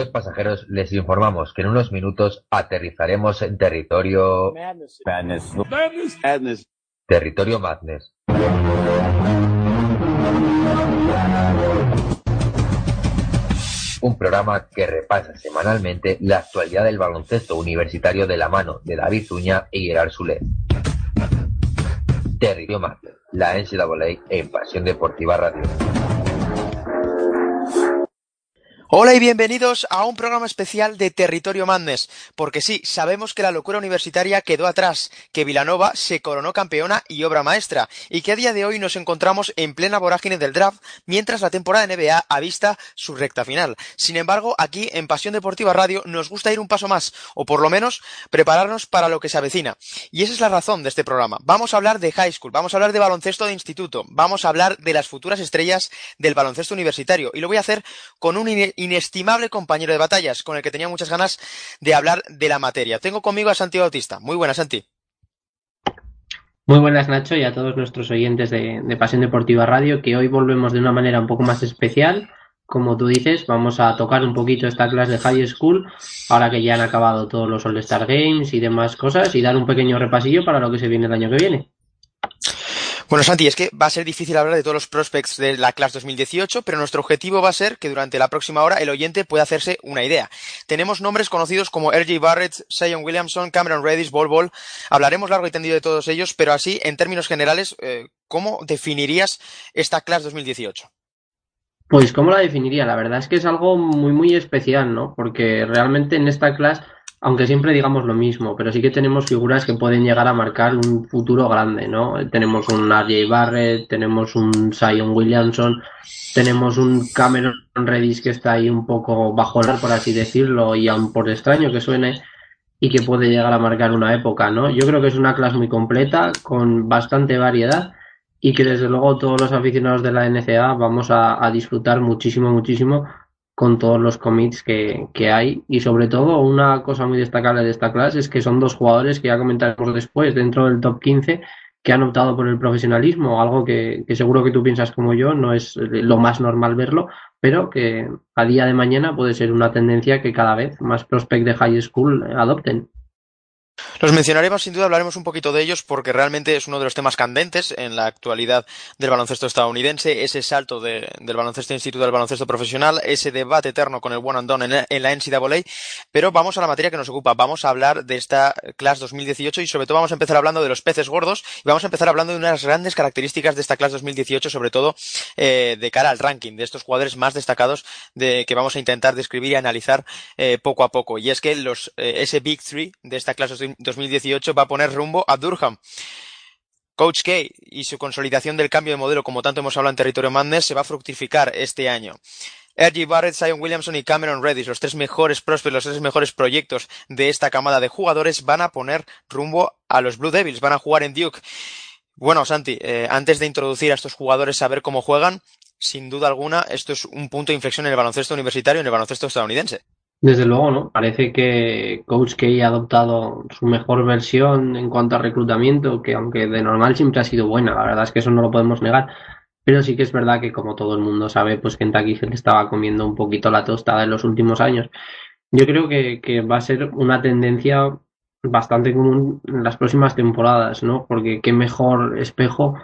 Queridos pasajeros, les informamos que en unos minutos aterrizaremos en territorio... Madness. Madness. Territorio Madness. Un programa que repasa semanalmente la actualidad del baloncesto universitario de la mano de David Zuña y Gerard Sulet. Territorio Madness, la NCAA en Pasión Deportiva Radio. Hola y bienvenidos a un programa especial de Territorio Madness, porque sí, sabemos que la locura universitaria quedó atrás, que Vilanova se coronó campeona y obra maestra, y que a día de hoy nos encontramos en plena vorágine del draft, mientras la temporada de NBA avista su recta final. Sin embargo, aquí en Pasión Deportiva Radio nos gusta ir un paso más, o por lo menos prepararnos para lo que se avecina. Y esa es la razón de este programa. Vamos a hablar de high school, vamos a hablar de baloncesto de instituto, vamos a hablar de las futuras estrellas del baloncesto universitario, y lo voy a hacer con un inestimable compañero de batallas, con el que tenía muchas ganas de hablar de la materia. Tengo conmigo a Santi Bautista. Muy buenas, Santi. Muy buenas, Nacho, y a todos nuestros oyentes de, Pasión Deportiva Radio, que hoy volvemos de una manera un poco más especial. Como tú dices, vamos a tocar un poquito esta clase de High School, ahora que ya han acabado todos los All-Star Games y demás cosas, y dar un pequeño repasillo para lo que se viene el año que viene. Bueno, Santi, es que va a ser difícil hablar de todos los prospects de la clase 2018, pero nuestro objetivo va a ser que durante la próxima hora el oyente pueda hacerse una idea. Tenemos nombres conocidos como R.J. Barrett, Zion Williamson, Cameron Reddish, Bol Bol. Hablaremos largo y tendido de todos ellos, pero así, en términos generales, eh, ¿cómo definirías esta clase 2018? Pues, ¿cómo la definiría? La verdad es que es algo muy, muy especial, ¿no? Porque realmente en esta clase aunque siempre digamos lo mismo, pero sí que tenemos figuras que pueden llegar a marcar un futuro grande, ¿no? Tenemos un RJ Barrett, tenemos un Zion Williamson, tenemos un Cameron Redis que está ahí un poco bajo el por así decirlo, y aun por extraño que suene, y que puede llegar a marcar una época, ¿no? Yo creo que es una clase muy completa, con bastante variedad, y que desde luego todos los aficionados de la NCA vamos a, a disfrutar muchísimo, muchísimo con todos los commits que, que, hay y sobre todo una cosa muy destacable de esta clase es que son dos jugadores que ya comentaremos después dentro del top 15 que han optado por el profesionalismo, algo que, que, seguro que tú piensas como yo, no es lo más normal verlo, pero que a día de mañana puede ser una tendencia que cada vez más prospect de high school adopten. Los mencionaremos, sin duda hablaremos un poquito de ellos porque realmente es uno de los temas candentes en la actualidad del baloncesto estadounidense, ese salto de, del baloncesto instituto al baloncesto profesional, ese debate eterno con el one and done en, en, la NCAA, pero vamos a la materia que nos ocupa, vamos a hablar de esta clase 2018 y sobre todo vamos a empezar hablando de los peces gordos y vamos a empezar hablando de unas grandes características de esta clase 2018, sobre todo eh, de cara al ranking de estos jugadores más destacados de, que vamos a intentar describir y analizar eh, poco a poco. Y es que los, eh, ese Big Three de esta clase 2018 va a poner rumbo a Durham. Coach K y su consolidación del cambio de modelo, como tanto hemos hablado en territorio Madness, se va a fructificar este año. R.G. Barrett, Zion Williamson y Cameron Reddish, los tres mejores prospectos, los tres mejores proyectos de esta camada de jugadores, van a poner rumbo a los Blue Devils, van a jugar en Duke. Bueno, Santi, eh, antes de introducir a estos jugadores, saber cómo juegan, sin duda alguna, esto es un punto de inflexión en el baloncesto universitario y en el baloncesto estadounidense. Desde luego, ¿no? Parece que Coach K ha adoptado su mejor versión en cuanto a reclutamiento, que aunque de normal siempre ha sido buena, la verdad es que eso no lo podemos negar. Pero sí que es verdad que, como todo el mundo sabe, pues Kentucky se le estaba comiendo un poquito la tostada en los últimos años. Yo creo que, va a ser una tendencia bastante común en las próximas temporadas, ¿no? Porque qué mejor espejo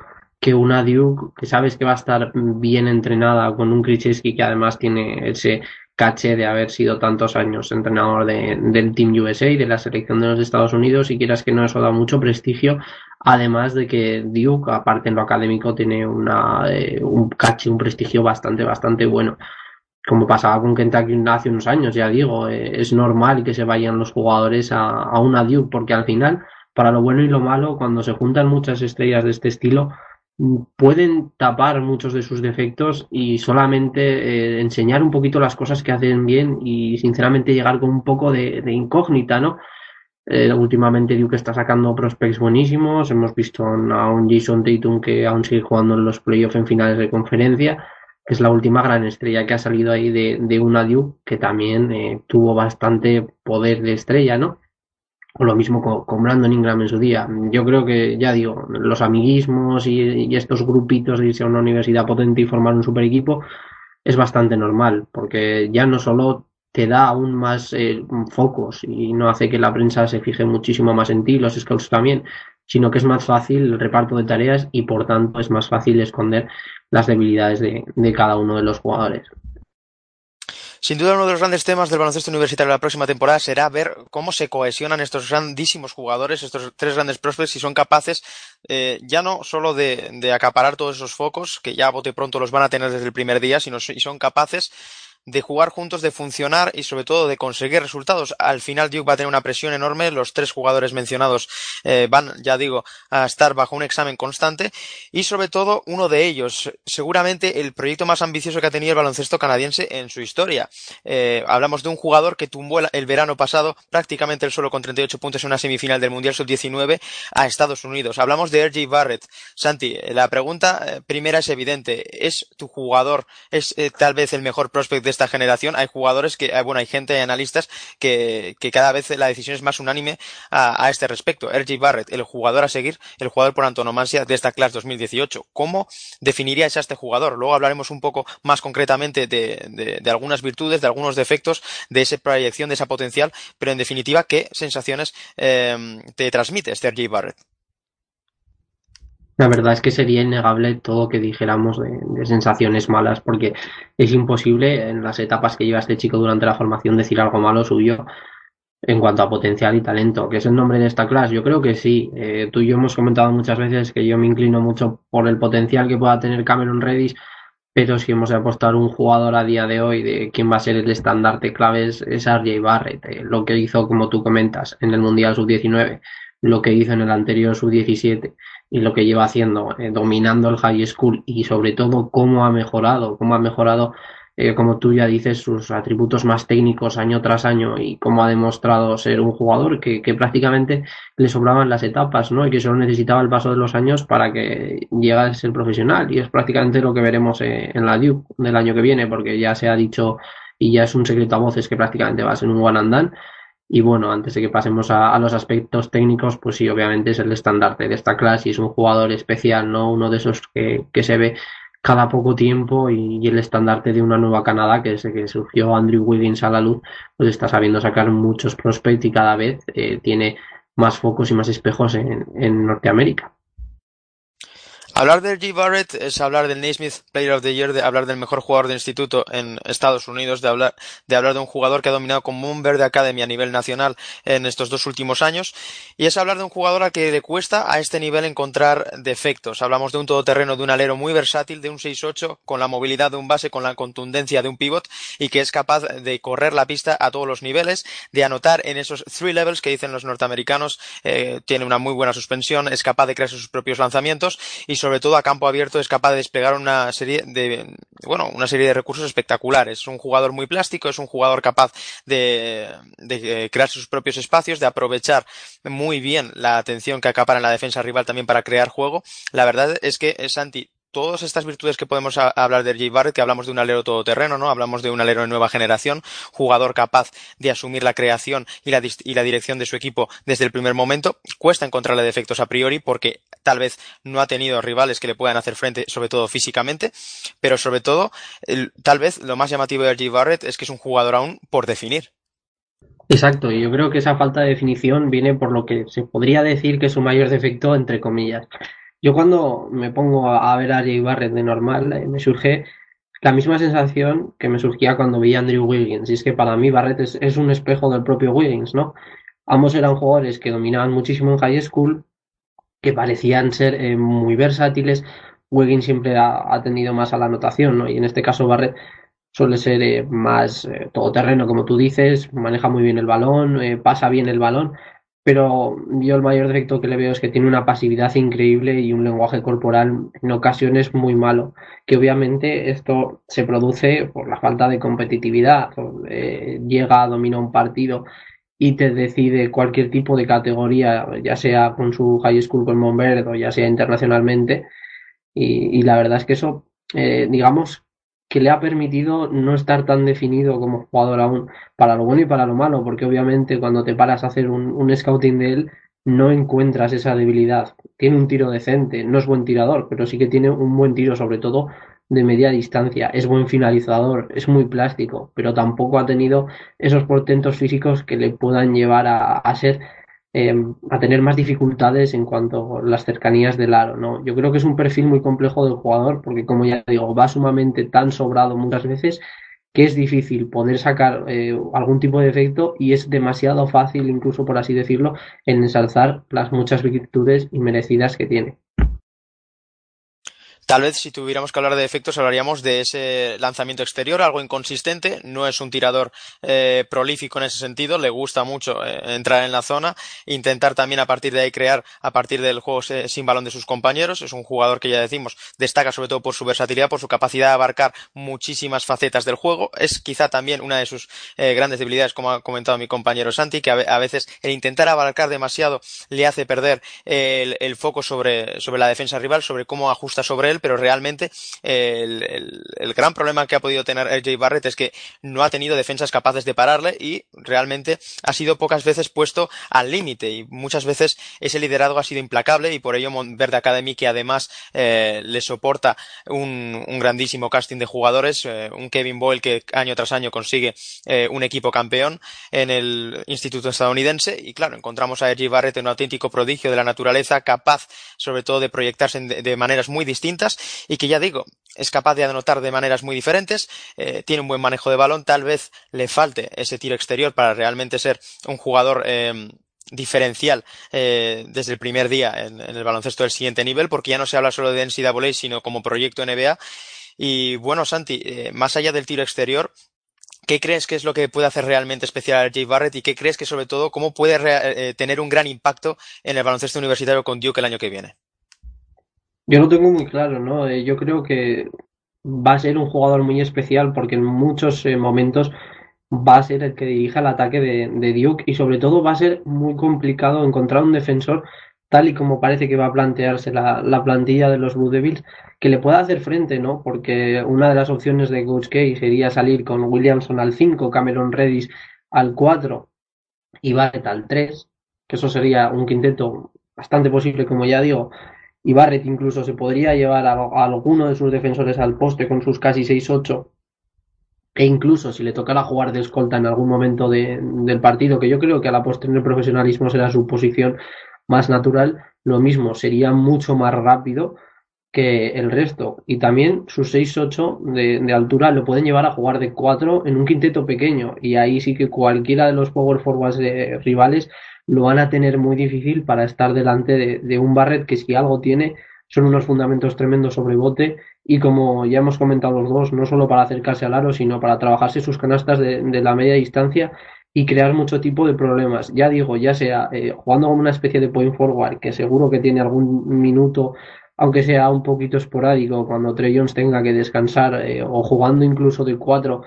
que una Duke que sabes que va a estar bien entrenada con un Krzyzewski que además tiene ese caché de haber sido tantos años entrenador de, del Team USA y de la selección de los Estados Unidos y quieras que no eso da mucho prestigio. Además de que Duke aparte en lo académico tiene una eh, un caché un prestigio bastante bastante bueno. Como pasaba con Kentucky hace unos años ya digo eh, es normal que se vayan los jugadores a, a una Duke porque al final para lo bueno y lo malo cuando se juntan muchas estrellas de este estilo pueden tapar muchos de sus defectos y solamente eh, enseñar un poquito las cosas que hacen bien y sinceramente llegar con un poco de, incógnita, ¿no? Eh, últimamente Duke está sacando prospects buenísimos, hemos visto a un Jason Tatum que aún sigue jugando en los playoffs en finales de conferencia, que es la última gran estrella que ha salido ahí de, de una Duke que también eh, tuvo bastante poder de estrella, ¿no? O lo mismo con, con, Brandon Ingram en su día. Yo creo que, ya digo, los amiguismos y, estos grupitos de irse a una universidad potente y formar un super equipo es bastante normal, porque ya no solo te da aún más eh, focos y no hace que la prensa se fije muchísimo más en ti, los scouts también, sino que es más fácil el reparto de tareas y por tanto es más fácil esconder las debilidades de, de cada uno de los jugadores. Sin duda, uno de los grandes temas del baloncesto universitario la próxima temporada será ver cómo se cohesionan estos grandísimos jugadores, estos tres grandes prospects, si son capaces eh, ya no solo de, de, acaparar todos esos focos, que ya a bote pronto los van a tener desde el primer día, sino si son capaces de jugar juntos, de funcionar y sobre todo de conseguir resultados. Al final Duke va a tener una presión enorme, los tres jugadores mencionados eh, van, ya digo, a estar bajo un examen constante y sobre todo uno de ellos, seguramente el proyecto más ambicioso que ha tenido el baloncesto canadiense en su historia. Eh, hablamos de un jugador que tumbó el, verano pasado prácticamente el solo con 38 puntos en una semifinal del Mundial Sub-19 a Estados Unidos. Hablamos de R.J. Barrett. Santi, la pregunta eh, primera es evidente. ¿Es tu jugador, es eh, tal vez el mejor prospect de esta generación, hay jugadores que, bueno, hay gente, hay analistas que, que cada vez la decisión es más unánime a, a este respecto. RJ Barrett, el jugador a seguir, el jugador por antonomasia de esta clase 2018. ¿Cómo definiríais a este jugador? Luego hablaremos un poco más concretamente de, de, de algunas virtudes, de algunos defectos, de esa proyección, de esa potencial, pero en definitiva, ¿qué sensaciones eh, te transmite este RJ Barrett? La verdad es que sería innegable todo que dijéramos de, de, sensaciones malas, porque es imposible en las etapas que lleva este chico durante la formación decir algo malo suyo en cuanto a potencial y talento, que es el nombre de esta clase. Yo creo que sí. Eh, tú y yo hemos comentado muchas veces que yo me inclino mucho por el potencial que pueda tener Cameron Redis, pero si hemos de apostar un jugador a día de hoy de quién va a ser el estandarte clave es, es RJ Barrett. Eh, lo que hizo, como tú comentas, en el Mundial Sub-19, lo que hizo en el anterior Sub-17 y lo que lleva haciendo, eh, dominando el high school y sobre todo cómo ha mejorado, cómo ha mejorado, eh, como tú ya dices, sus atributos más técnicos año tras año y cómo ha demostrado ser un jugador que, que prácticamente le sobraban las etapas, ¿no? Y que solo necesitaba el paso de los años para que llegase a ser profesional. Y es prácticamente lo que veremos eh, en la Duke del año que viene, porque ya se ha dicho y ya es un secreto a voces que prácticamente va a ser un one and done y bueno, antes de que pasemos a, los aspectos técnicos, pues sí, obviamente es el estandarte de esta clase y es un jugador especial, ¿no? Uno de esos que, que se ve cada poco tiempo y, el estandarte de una nueva Canadá, que desde que surgió Andrew Wiggins a la luz, pues está sabiendo sacar muchos prospects y cada vez eh, tiene más focos y más espejos en, en Norteamérica. Hablar de G. Barrett es hablar del Naismith Player of the Year, de hablar del mejor jugador de instituto en Estados Unidos, de hablar, de hablar de un jugador que ha dominado como un verde academy a nivel nacional en estos dos últimos años, y es hablar de un jugador al que le cuesta a este nivel encontrar defectos. Hablamos de un todoterreno, de un alero muy versátil, de un 6-8, con la movilidad de un base, con la contundencia de un pivot, y que es capaz de correr la pista a todos los niveles, de anotar en esos three levels que dicen los norteamericanos, eh, tiene una muy buena suspensión, es capaz de crear sus propios lanzamientos, y todo a campo abierto es capaz de desplegar una serie de, bueno, una serie de recursos espectaculares. Es un jugador muy plástico, es un jugador capaz de, de crear sus propios espacios, de aprovechar muy bien la atención que acapara en la defensa rival también para crear juego. La verdad es que Santi todas estas virtudes que podemos hablar de Jay Barrett, que hablamos de un alero todoterreno, ¿no? Hablamos de un alero de nueva generación, jugador capaz de asumir la creación y la, dirección de su equipo desde el primer momento. Cuesta encontrarle defectos a priori porque tal vez no ha tenido rivales que le puedan hacer frente, sobre todo físicamente, pero sobre todo, tal vez lo más llamativo de Jay Barrett es que es un jugador aún por definir. Exacto, y yo creo que esa falta de definición viene por lo que se podría decir que es su mayor defecto, entre comillas. Yo cuando me pongo a ver a Jay Barrett de normal, eh, me surge la misma sensación que me surgía cuando vi a Andrew Wiggins. Y es que para mí Barrett es, un espejo del propio Wiggins, ¿no? Ambos eran jugadores que dominaban muchísimo en high school, que parecían ser eh, muy versátiles. Wiggins siempre ha, tendido más a la anotación, ¿no? Y en este caso Barrett suele ser eh, más todoterreno, como tú dices, maneja muy bien el balón, pasa bien el balón, pero yo el mayor defecto que le veo es que tiene una pasividad increíble y un lenguaje corporal en ocasiones muy malo, que obviamente esto se produce por la falta de competitividad, eh, llega a dominar un partido y te decide cualquier tipo de categoría, ya sea con su high school con Monverde o ya sea internacionalmente, y, y, la verdad es que eso, eh, digamos, que le ha permitido no estar tan definido como jugador aún, para lo bueno y para lo malo, porque obviamente cuando te paras a hacer un, scouting de él, no encuentras esa debilidad. Tiene un tiro decente, no es buen tirador, pero sí que tiene un buen tiro, sobre todo de media distancia, es buen finalizador, es muy plástico, pero tampoco ha tenido esos portentos físicos que le puedan llevar a ser em, a tener más dificultades en cuanto a las cercanías del aro, ¿no? Yo creo que es un perfil muy complejo del jugador, porque como ya digo, va sumamente tan sobrado muchas veces que es difícil poder sacar eh, algún tipo de efecto y es demasiado fácil, incluso por así decirlo, en ensalzar las muchas virtudes inmerecidas que tiene. Tal vez si tuviéramos que hablar de efectos hablaríamos de ese lanzamiento exterior, algo inconsistente, no es un tirador eh, prolífico en ese sentido, le gusta mucho eh, entrar en la zona, intentar también a partir de ahí crear a partir del juego sin balón de sus compañeros, es un jugador que ya decimos destaca sobre todo por su versatilidad, por su capacidad de abarcar muchísimas facetas del juego, es quizá también una de sus eh, grandes debilidades, como ha comentado mi compañero Santi, que a, veces el intentar abarcar demasiado le hace perder el, el foco sobre, sobre la defensa rival, sobre cómo ajusta sobre él, pero realmente el, gran problema que ha podido tener RJ Barrett es que no ha tenido defensas capaces de pararle y realmente ha sido pocas veces puesto al límite y muchas veces ese liderazgo ha sido implacable y por ello Verde Academy que además eh, le soporta un, grandísimo casting de jugadores, eh, un Kevin Boyle que año tras año consigue eh, un equipo campeón en el Instituto estadounidense y claro, encontramos a RJ Barrett un auténtico prodigio de la naturaleza capaz sobre todo de proyectarse de maneras muy distintas y que ya digo, es capaz de anotar de maneras muy diferentes, eh, tiene un buen manejo de balón, tal vez le falte ese tiro exterior para realmente ser un jugador em, diferencial eh, desde el primer día en, el baloncesto del siguiente nivel, porque ya no se habla solo de NCAA, sino como proyecto NBA. Y bueno, Santi, eh, más allá del tiro exterior, ¿Qué crees que es lo que puede hacer realmente especial a Jay Barrett y qué crees que sobre todo cómo puede tener un gran impacto en el baloncesto universitario con Duke el año que viene? Yo lo tengo muy claro, ¿no? Eh, yo creo que va a ser un jugador muy especial porque en muchos eh, momentos va a ser el que dirija el ataque de, Duke y sobre todo va a ser muy complicado encontrar un defensor tal y como parece que va a plantearse la, plantilla de los Blue Devils que le pueda hacer frente, ¿no? Porque una de las opciones de Coach K sería salir con Williamson al 5, Cameron Redis al 4 y Barrett al 3, que eso sería un quinteto bastante posible, como ya digo, y Barrett incluso se podría llevar a, alguno de sus defensores al poste con sus casi 6-8 e incluso si le tocara jugar de escolta en algún momento del partido, que yo creo que a la postre en el profesionalismo será su posición más natural, lo mismo, sería mucho más rápido que el resto. Y también sus 6-8 de, de, altura lo pueden llevar a jugar de 4 en un quinteto pequeño. Y ahí sí que cualquiera de los power forwards de rivales lo van a tener muy difícil para estar delante de, un Barrett que si algo tiene son unos fundamentos tremendos sobre bote y como ya hemos comentado los dos, no solo para acercarse al aro, sino para trabajarse sus canastas de, la media distancia y crear mucho tipo de problemas. Ya digo, ya sea eh, jugando como una especie de point forward, que seguro que tiene algún minuto, aunque sea un poquito esporádico, cuando Trey Jones tenga que descansar, eh, o jugando incluso de cuatro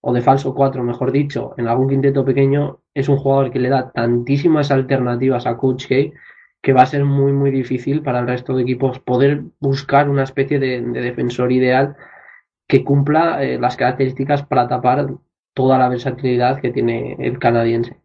o de falso 4, mejor dicho, en algún quinteto pequeño, es un jugador que le da tantísimas alternativas a Coach K que va a ser muy, muy difícil para el resto de equipos poder buscar una especie de, defensor ideal que cumpla eh, las características para tapar toda la versatilidad que tiene el canadiense.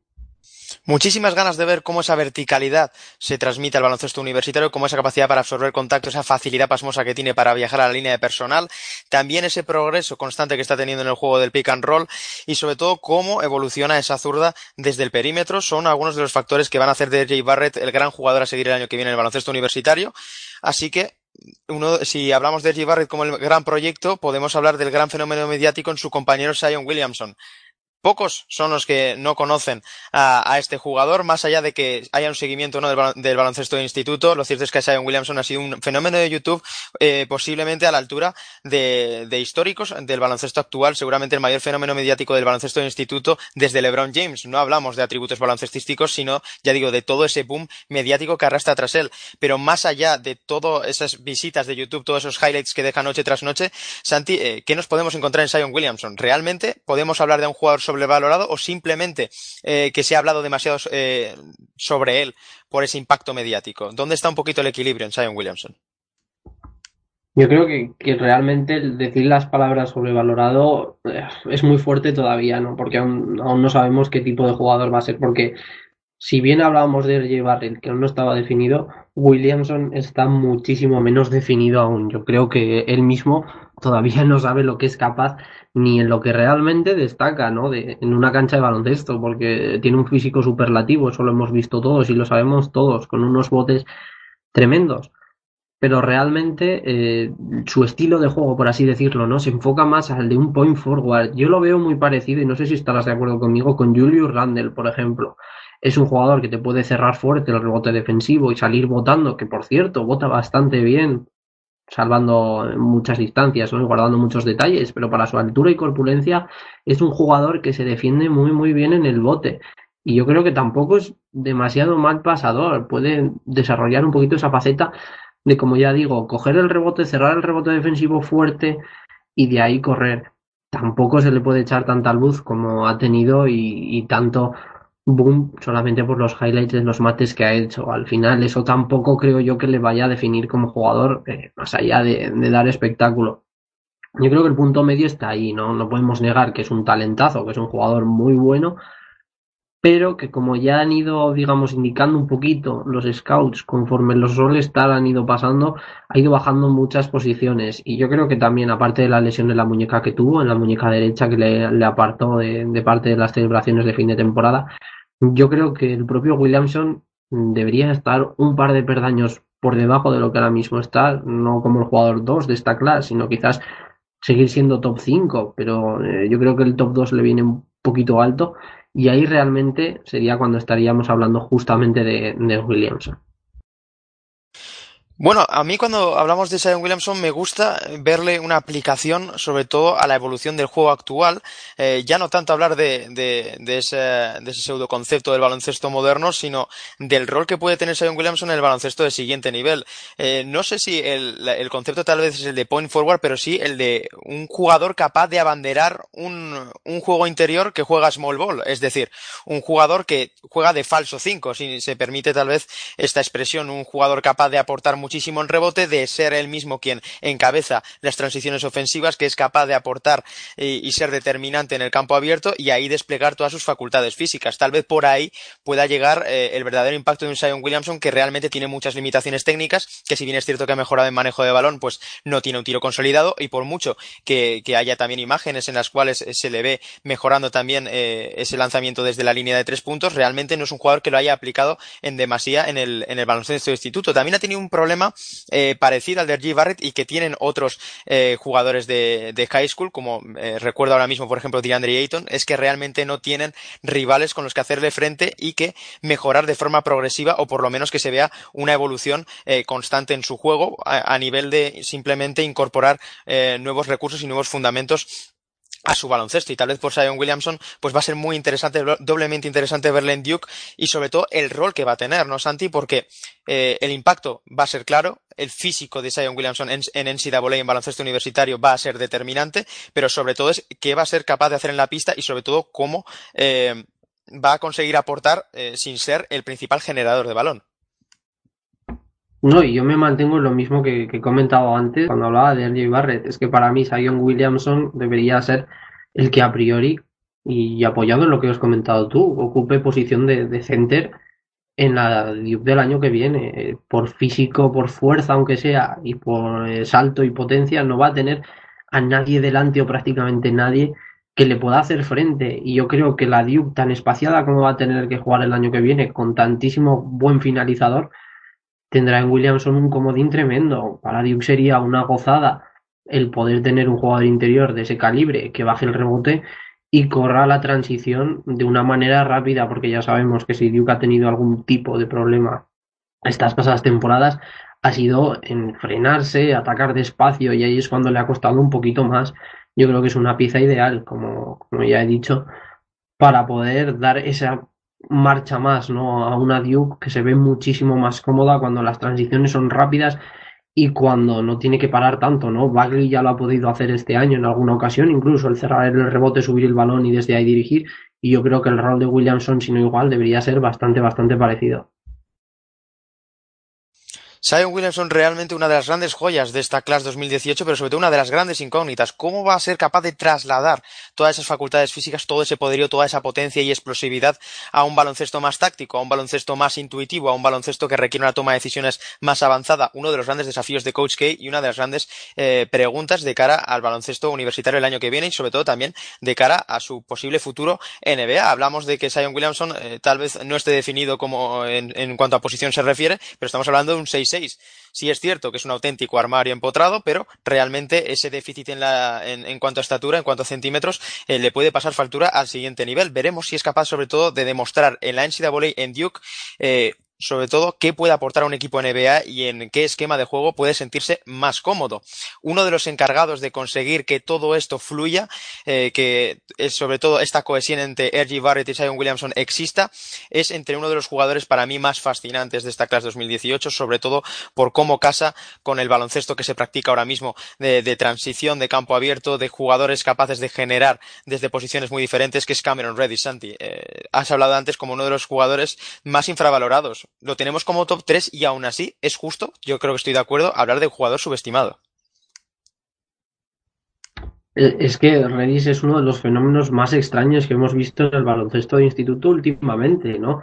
Muchísimas ganas de ver cómo esa verticalidad se transmite al baloncesto universitario, cómo esa capacidad para absorber contacto, esa facilidad pasmosa que tiene para viajar a la línea de personal, también ese progreso constante que está teniendo en el juego del pick and roll y sobre todo cómo evoluciona esa zurda desde el perímetro son algunos de los factores que van a hacer de Jay Barrett el gran jugador a seguir el año que viene en el baloncesto universitario. Así que uno, si hablamos de Jay Barrett como el gran proyecto, podemos hablar del gran fenómeno mediático en su compañero Sion Williamson. Pocos son los que no conocen a, este jugador, más allá de que haya un seguimiento ¿no? del, baloncesto de instituto. Lo cierto es que Sion Williamson ha sido un fenómeno de YouTube eh, posiblemente a la altura de, históricos del baloncesto actual, seguramente el mayor fenómeno mediático del baloncesto de instituto desde LeBron James. No hablamos de atributos baloncestísticos, sino, ya digo, de todo ese boom mediático que arrastra tras él. Pero más allá de todas esas visitas de YouTube, todos esos highlights que deja noche tras noche, Santi, eh, ¿qué nos podemos encontrar en Sion Williamson? ¿Realmente podemos hablar de un jugador sobre sobrevalorado o simplemente eh, que se ha hablado demasiado eh, sobre él por ese impacto mediático? ¿Dónde está un poquito el equilibrio en Zion Williamson? Yo creo que, realmente decir las palabras sobrevalorado eh, es muy fuerte todavía, ¿no? Porque aún, no sabemos qué tipo de jugador va a ser, porque si bien hablábamos de R.J. Barrett, que aún no estaba definido, Williamson está muchísimo menos definido aún. Yo creo que él mismo todavía no sabe lo que es capaz ni en lo que realmente destaca, ¿no? De, en una cancha de baloncesto, porque tiene un físico superlativo, eso lo hemos visto todos y lo sabemos todos, con unos botes tremendos. Pero realmente eh, su estilo de juego, por así decirlo, ¿no? Se enfoca más al de un point forward. Yo lo veo muy parecido, y no sé si estarás de acuerdo conmigo, con Julius Randle, por ejemplo es un jugador que te puede cerrar fuerte el rebote defensivo y salir votando, que por cierto, vota bastante bien, salvando muchas distancias ¿no? guardando muchos detalles, pero para su altura y corpulencia es un jugador que se defiende muy muy bien en el bote. Y yo creo que tampoco es demasiado mal pasador, puede desarrollar un poquito esa faceta de, como ya digo, coger el rebote, cerrar el rebote defensivo fuerte y de ahí correr. Tampoco se le puede echar tanta luz como ha tenido y tanto boom solamente por los highlights de los mates que ha hecho. Al final, eso tampoco creo yo que le vaya a definir como jugador, eh, más allá de, dar espectáculo. Yo creo que el punto medio está ahí, ¿no? No podemos negar que es un talentazo, que es un jugador muy bueno, pero que como ya han ido, digamos, indicando un poquito los scouts conforme los roles tal han ido pasando, ha ido bajando muchas posiciones. Y yo creo que también, aparte de la lesión de la muñeca que tuvo, en la muñeca derecha que le, apartó de parte de las celebraciones de fin de temporada, yo creo que el propio Williamson debería estar un par de perdaños por debajo de lo que ahora mismo está, no como el jugador 2 de esta clase, sino quizás seguir siendo top 5, pero eh, yo creo que el top 2 le viene un poquito alto y ahí realmente sería cuando estaríamos hablando justamente de, de Williamson. Bueno, a mí cuando hablamos de Zion Williamson me gusta verle una aplicación sobre todo a la evolución del juego actual, eh, ya no tanto hablar de, de, de, ese, de ese pseudo concepto del baloncesto moderno, sino del rol que puede tener Zion Williamson en el baloncesto de siguiente nivel. Eh, no sé si el, el, concepto tal vez es el de point forward, pero sí el de un jugador capaz de abanderar un, un juego interior que juega small ball, es decir, un jugador que juega de falso 5, si se permite tal vez esta expresión, un jugador capaz de aportar muchísimo en rebote, de ser él mismo quien encabeza las transiciones ofensivas, que es capaz de aportar y, ser determinante en el campo abierto y ahí desplegar todas sus facultades físicas. Tal vez por ahí pueda llegar eh, el verdadero impacto de un Zion Williamson que realmente tiene muchas limitaciones técnicas, que si bien es cierto que ha mejorado en manejo de balón, pues no tiene un tiro consolidado y por mucho que, haya también imágenes en las cuales se le ve mejorando también eh, ese lanzamiento desde la línea de tres puntos, realmente no es un jugador que lo haya aplicado en demasía en el, en el baloncesto de instituto. También ha tenido un problema eh, parecido al de G. Barrett y que tienen otros eh, jugadores de, high school, como eh, recuerdo ahora mismo, por ejemplo, DeAndre Ayton, es que realmente no tienen rivales con los que hacerle frente y que mejorar de forma progresiva o por lo menos que se vea una evolución constante en su juego a, a, nivel de simplemente incorporar nuevos recursos y nuevos fundamentos a su baloncesto y tal vez por Zion Williamson pues va a ser muy interesante, doblemente interesante verle en Duke y sobre todo el rol que va a tener, ¿no, Santi? Porque eh, el impacto va a ser claro, el físico de Zion Williamson en, en NCAA en baloncesto universitario va a ser determinante, pero sobre todo es qué va a ser capaz de hacer en la pista y sobre todo cómo eh, va a conseguir aportar eh, sin ser el principal generador de balón. No, y yo me mantengo en lo mismo que, he comentado antes cuando hablaba de RJ Barrett. Es que para mí Zion Williamson debería ser el que a priori, y apoyado en lo que has comentado tú, ocupe posición de, center en la del año que viene. Por físico, por fuerza, aunque sea, y por eh, salto y potencia, no va a tener a nadie delante o prácticamente nadie que le pueda hacer frente. Y yo creo que la Duke, tan espaciada como va a tener que jugar el año que viene, con tantísimo buen finalizador, tendrá en Williamson un comodín tremendo. Para Duke sería una gozada el poder tener un jugador interior de ese calibre que baje el rebote y corra la transición de una manera rápida, porque ya sabemos que si Duke ha tenido algún tipo de problema estas pasadas temporadas, ha sido en frenarse, atacar despacio, y ahí es cuando le ha costado un poquito más. Yo creo que es una pieza ideal, como, como ya he dicho, para poder dar esa marcha más, ¿no? A una Duke que se ve muchísimo más cómoda cuando las transiciones son rápidas y cuando no tiene que parar tanto, ¿no? Bagley ya lo ha podido hacer este año en alguna ocasión, incluso el cerrar el rebote, subir el balón y desde ahí dirigir. Y yo creo que el rol de Williamson, si no igual, debería ser bastante, bastante parecido. Zion Williamson realmente una de las grandes joyas de esta clase 2018, pero sobre todo una de las grandes incógnitas. ¿Cómo va a ser capaz de trasladar todas esas facultades físicas, todo ese poderío, toda esa potencia y explosividad a un baloncesto más táctico, a un baloncesto más intuitivo, a un baloncesto que requiere una toma de decisiones más avanzada? Uno de los grandes desafíos de Coach K y una de las grandes eh, preguntas de cara al baloncesto universitario el año que viene y sobre todo también de cara a su posible futuro NBA. Hablamos de que Zion Williamson eh, tal vez no esté definido como en, en cuanto a posición se refiere, pero estamos hablando de un 6 Sí es cierto que es un auténtico armario empotrado, pero realmente ese déficit en, la, en, cuanto a estatura, en cuanto a centímetros, eh, le puede pasar factura al siguiente nivel. Veremos si es capaz sobre todo de demostrar en la NCAA en Duke eh, sobre todo qué puede aportar a un equipo NBA y en qué esquema de juego puede sentirse más cómodo. Uno de los encargados de conseguir que todo esto fluya, eh, que es sobre todo esta cohesión entre R.G. Barrett y Zion Williamson exista, es entre uno de los jugadores para mí más fascinantes de esta clase 2018, sobre todo por cómo casa con el baloncesto que se practica ahora mismo de, transición, de campo abierto, de jugadores capaces de generar desde posiciones muy diferentes, que es Cameron Reddy, Santi. Eh, has hablado antes como uno de los jugadores más infravalorados lo tenemos como top 3 y aún así es justo, yo creo que estoy de acuerdo, hablar de un jugador subestimado. Eh, es que Redis es uno de los fenómenos más extraños que hemos visto en el baloncesto de instituto últimamente, ¿no?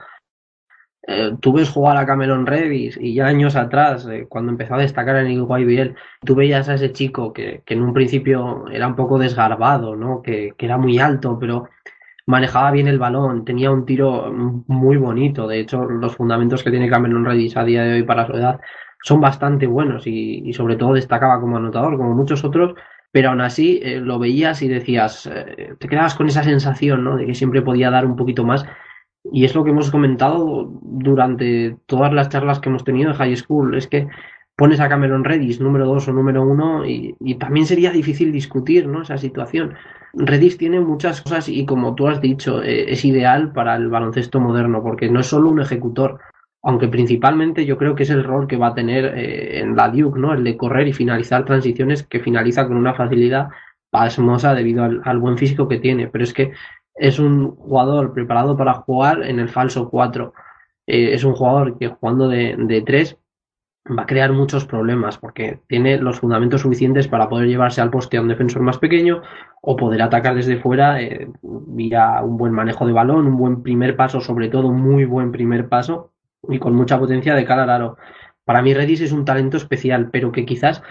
Eh, tú ves jugar a Cameron Redis y ya años atrás, eh, cuando empezó a destacar en el YBL, tú veías a ese chico que, en un principio era un poco desgarbado, ¿no? Que, que, era muy alto, pero manejaba bien el balón, tenía un tiro muy bonito. De hecho, los fundamentos que tiene Cameron Redis a día de hoy para su edad son bastante buenos y, sobre todo destacaba como anotador, como muchos otros, pero aún así eh, lo veías y decías, eh, te quedabas con esa sensación ¿no? de que siempre podía dar un poquito más. Y es lo que hemos comentado durante todas las charlas que hemos tenido en High School, es que pones a Cameron Redis número 2 o número 1 y, también sería difícil discutir ¿no? esa situación. Redis tiene muchas cosas y como tú has dicho, eh, es ideal para el baloncesto moderno porque no es solo un ejecutor, aunque principalmente yo creo que es el rol que va a tener eh, en la Duke, ¿no? El de correr y finalizar transiciones que finaliza con una facilidad pasmosa debido al, buen físico que tiene, pero es que es un jugador preparado para jugar en el falso 4. Eh, es un jugador que jugando de, de 3 va a crear muchos problemas porque tiene los fundamentos suficientes para poder llevarse al poste a un defensor más pequeño o poder atacar desde fuera eh, vía un buen manejo de balón, un buen primer paso, sobre todo un muy buen primer paso y con mucha potencia de cara al aro. Para mí Redis es un talento especial, pero que quizás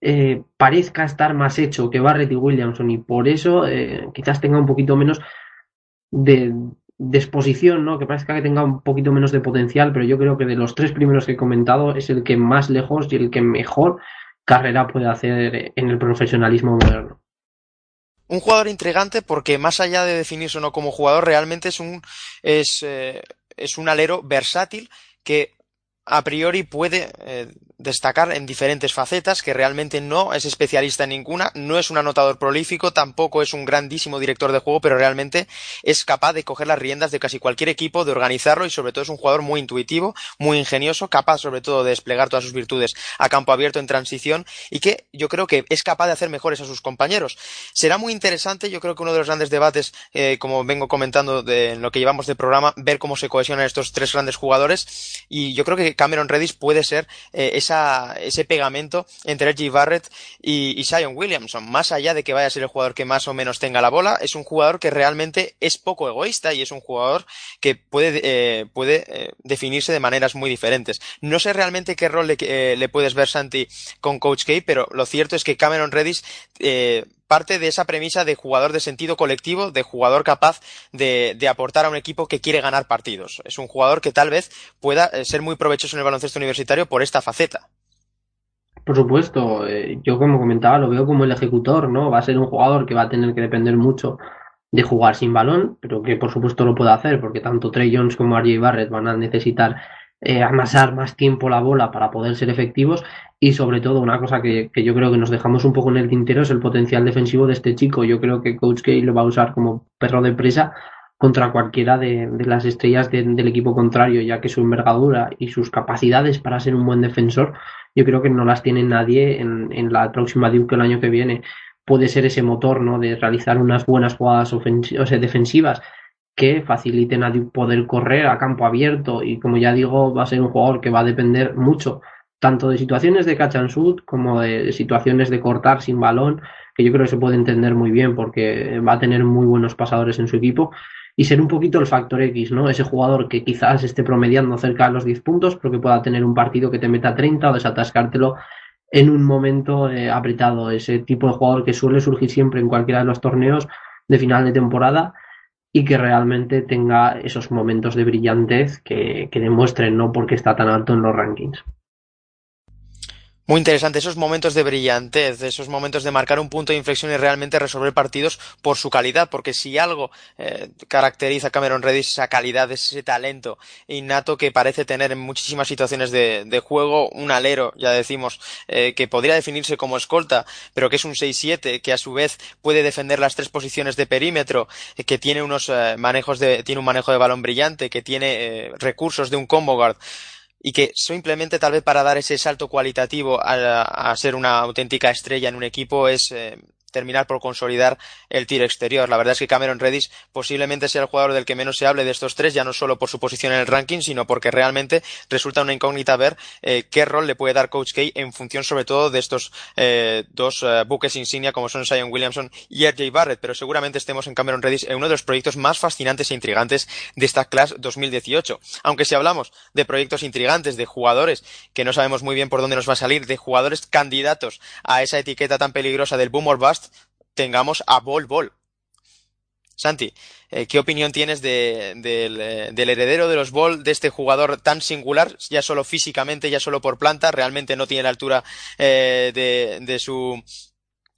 eh, parezca estar más hecho que Barrett y Williamson y por eso eh, quizás tenga un poquito menos de, de exposición, ¿no? Que parezca que tenga un poquito menos de potencial, pero yo creo que de los tres primeros que he comentado es el que más lejos y el que mejor carrera puede hacer en el profesionalismo moderno. Un jugador intrigante porque más allá de definirse o no como jugador, realmente es un, es, eh, es un alero versátil que a priori puede eh, destacar en diferentes facetas, que realmente no es especialista en ninguna, no es un anotador prolífico, tampoco es un grandísimo director de juego, pero realmente es capaz de coger las riendas de casi cualquier equipo, de organizarlo y sobre todo es un jugador muy intuitivo, muy ingenioso, capaz sobre todo de desplegar todas sus virtudes a campo abierto en transición y que yo creo que es capaz de hacer mejores a sus compañeros. Será muy interesante, yo creo que uno de los grandes debates, eh, como vengo comentando de, en lo que llevamos de programa, ver cómo se cohesionan estos tres grandes jugadores y yo creo que Cameron Redis puede ser eh, pegamento entre Reggie Barrett y, y Zion Williamson. Más allá de que vaya a ser el jugador que más o menos tenga la bola, es un jugador que realmente es poco egoísta y es un jugador que puede, eh, puede eh, definirse de maneras muy diferentes. No sé realmente qué rol le, eh, le puedes ver, Santi, con Coach K, pero lo cierto es que Cameron Redis parte de esa premisa de jugador de sentido colectivo, de jugador capaz de, de, aportar a un equipo que quiere ganar partidos. Es un jugador que tal vez pueda ser muy provechoso en el baloncesto universitario por esta faceta. Por supuesto, eh, yo como comentaba lo veo como el ejecutor, ¿no? Va a ser un jugador que va a tener que depender mucho de jugar sin balón, pero que por supuesto lo puede hacer porque tanto Trey Jones como RJ Barrett van a necesitar eh, amasar más tiempo la bola para poder ser efectivos y sobre todo una cosa que, que, yo creo que nos dejamos un poco en el tintero es el potencial defensivo de este chico. Yo creo que Coach K lo va a usar como perro de presa contra cualquiera de, de las estrellas de, del equipo contrario, ya que su envergadura y sus capacidades para ser un buen defensor yo creo que no las tiene nadie en, en la próxima Duke el año que viene. Puede ser ese motor, ¿no? De realizar unas buenas jugadas o defensivas que faciliten a poder correr a campo abierto y como ya digo, va a ser un jugador que va a depender mucho tanto de situaciones de catch and shoot como de situaciones de cortar sin balón, que yo creo que se puede entender muy bien porque va a tener muy buenos pasadores en su equipo y ser un poquito el factor X, ¿no? Ese jugador que quizás esté promediando cerca de los 10 puntos, pero que pueda tener un partido que te meta 30 o desatascártelo en un momento eh, apretado. Ese tipo de jugador que suele surgir siempre en cualquiera de los torneos de final de temporada y que realmente tenga esos momentos de brillantez que, que demuestren no porque está tan alto en los rankings. Muy interesante, esos momentos de brillantez, esos momentos de marcar un punto de inflexión y realmente resolver partidos por su calidad, porque si algo eh, caracteriza a Cameron Redis, esa calidad, ese talento innato que parece tener en muchísimas situaciones de, de juego, un alero, ya decimos, eh, que podría definirse como escolta, pero que es un 6-7, que a su vez puede defender las tres posiciones de perímetro, eh, que tiene unos eh, manejos de, tiene un manejo de balón brillante, que tiene eh, recursos de un combo guard y que simplemente tal vez para dar ese salto cualitativo a, a ser una auténtica estrella en un equipo es eh, terminar por consolidar el tiro exterior. La verdad es que Cameron Redis posiblemente sea el jugador del que menos se hable de estos tres, ya no solo por su posición en el ranking, sino porque realmente resulta una incógnita ver eh, qué rol le puede dar Coach K en función sobre todo de estos eh, dos eh, buques insignia como son Zion Williamson y RJ Barrett, pero seguramente estemos en Cameron Redis en uno de los proyectos más fascinantes e intrigantes de esta clase 2018. Aunque si hablamos de proyectos intrigantes, de jugadores que no sabemos muy bien por dónde nos va a salir, de jugadores candidatos a esa etiqueta tan peligrosa del boom or bust, tengamos a Bol Bol. Santi, eh, ¿qué opinión tienes de, del, eh, del, heredero de los Ball, de este jugador tan singular, ya solo físicamente, ya solo por planta, realmente no tiene la altura eh, de, de, su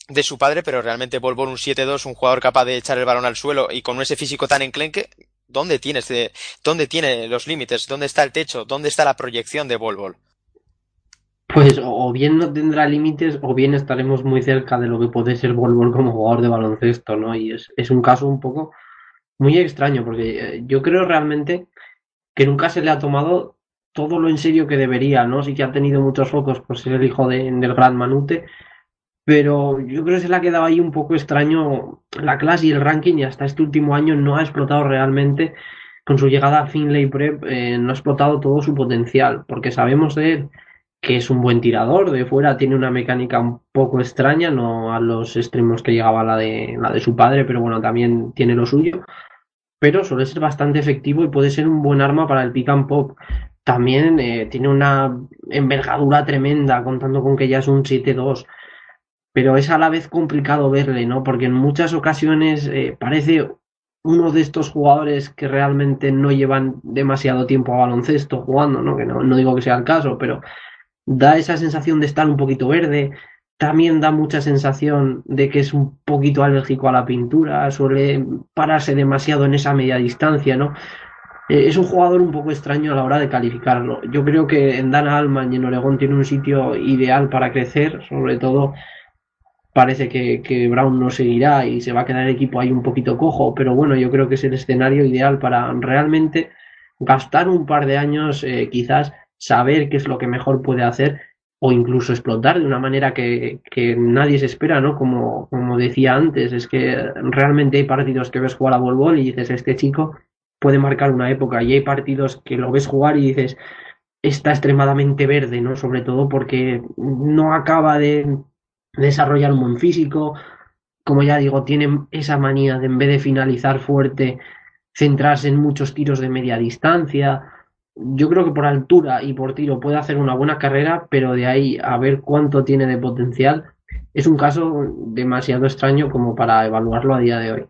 de su padre, pero realmente Bol Bol un 7-2, un jugador capaz de echar el balón al suelo y con ese físico tan enclenque, ¿dónde tiene, este, dónde tiene los límites? ¿Dónde está el techo? ¿Dónde está la proyección de Bol Bol? Pues o bien no tendrá límites o bien estaremos muy cerca de lo que puede ser Volvol como jugador de baloncesto, ¿no? Y es, es un caso un poco muy extraño porque eh, yo creo realmente que nunca se le ha tomado todo lo en serio que debería, ¿no? Sí que ha tenido muchos focos por ser el hijo de, del gran Manute, pero yo creo que se le ha quedado ahí un poco extraño la clase y el ranking y hasta este último año no ha explotado realmente con su llegada a Finlay Prep, eh, no ha explotado todo su potencial, porque sabemos de él que es un buen tirador de fuera, tiene una mecánica un poco extraña, no a los extremos que llegaba la de, la de su padre, pero bueno, también tiene lo suyo. Pero suele ser bastante efectivo y puede ser un buen arma para el pick and pop. También eh, tiene una envergadura tremenda, contando con que ya es un 7-2. Pero es a la vez complicado verle, ¿no? Porque en muchas ocasiones eh, parece uno de estos jugadores que realmente no llevan demasiado tiempo a baloncesto jugando, ¿no? Que no, no digo que sea el caso, pero da esa sensación de estar un poquito verde, también da mucha sensación de que es un poquito alérgico a la pintura, suele pararse demasiado en esa media distancia, ¿no? Eh, es un jugador un poco extraño a la hora de calificarlo. Yo creo que en Dana Alman y en Oregón tiene un sitio ideal para crecer, sobre todo parece que, que, Brown no seguirá y se va a quedar el equipo ahí un poquito cojo, pero bueno, yo creo que es el escenario ideal para realmente gastar un par de años eh, quizás saber qué es lo que mejor puede hacer o incluso explotar de una manera que, que nadie se espera, ¿no? Como, como decía antes, es que realmente hay partidos que ves jugar a Volvol y dices, este chico puede marcar una época y hay partidos que lo ves jugar y dices, está extremadamente verde, ¿no? Sobre todo porque no acaba de desarrollar un buen físico, como ya digo, tiene esa manía de en vez de finalizar fuerte, centrarse en muchos tiros de media distancia, yo creo que por altura y por tiro puede hacer una buena carrera, pero de ahí a ver cuánto tiene de potencial, es un caso demasiado extraño como para evaluarlo a día de hoy.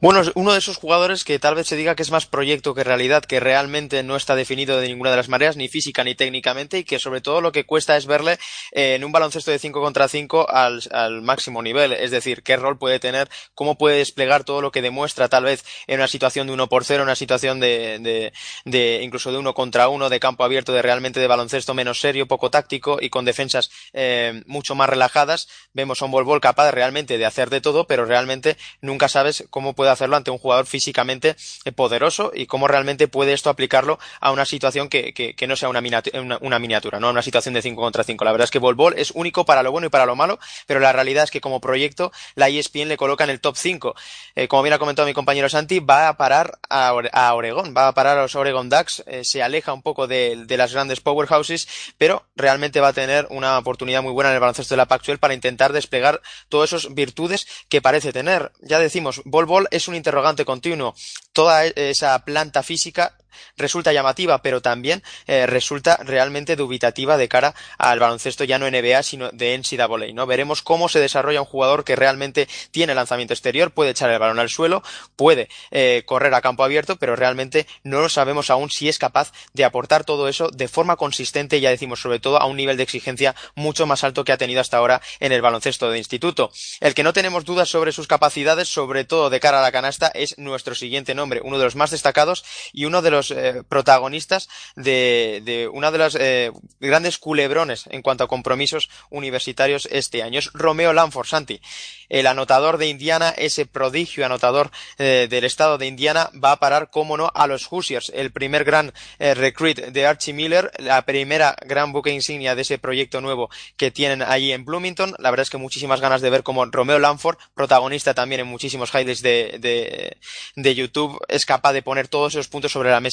Bueno, uno de esos jugadores que tal vez se diga que es más proyecto que realidad, que realmente no está definido de ninguna de las maneras, ni física ni técnicamente, y que sobre todo lo que cuesta es verle eh, en un baloncesto de 5 contra 5 al, al, máximo nivel. Es decir, qué rol puede tener, cómo puede desplegar todo lo que demuestra tal vez en una situación de 1 por 0, una situación de, de, de, incluso de 1 contra 1, de campo abierto, de realmente de baloncesto menos serio, poco táctico y con defensas eh, mucho más relajadas. Vemos a un Bol capaz realmente de hacer de todo, pero realmente nunca sabes cómo puede puede hacerlo ante un jugador físicamente eh, poderoso y cómo realmente puede esto aplicarlo a una situación que, que, no sea una miniatura, una, miniatura, ¿no? Una situación de 5 contra 5. La verdad es que Bol es único para lo bueno y para lo malo, pero la realidad es que como proyecto la ESPN le coloca en el top 5. Eh, como bien ha comentado mi compañero Santi, va a parar a, a Oregón, va a parar a los Oregon Ducks, eh, se aleja un poco de, de, las grandes powerhouses, pero realmente va a tener una oportunidad muy buena en el baloncesto de la Pac-12 para intentar desplegar todas esas virtudes que parece tener. Ya decimos, Bol Bol es un interrogante continuo. Toda esa planta física resulta llamativa, pero también eh, resulta realmente dubitativa de cara al baloncesto ya no NBA, sino de NCAA, ¿no? Veremos cómo se desarrolla un jugador que realmente tiene lanzamiento exterior, puede echar el balón al suelo, puede eh, correr a campo abierto, pero realmente no lo sabemos aún si es capaz de aportar todo eso de forma consistente, ya decimos, sobre todo a un nivel de exigencia mucho más alto que ha tenido hasta ahora en el baloncesto de instituto. El que no tenemos dudas sobre sus capacidades, sobre todo de cara a la canasta, es nuestro siguiente nombre, uno de los más destacados y uno de los eh, protagonistas de, una de las eh, grandes culebrones en cuanto a compromisos universitarios este año. Es Romeo Lanford, Santi. El anotador de Indiana, ese prodigio anotador eh, del estado de Indiana, va a parar, cómo no, a los Hoosiers, el primer gran recruit de Archie Miller, la primera gran buque insignia de ese proyecto nuevo que tienen allí en Bloomington. La verdad es que muchísimas ganas de ver cómo Romeo Lanford, protagonista también en muchísimos highlights de, de, de YouTube, es capaz de poner todos esos puntos sobre la mesa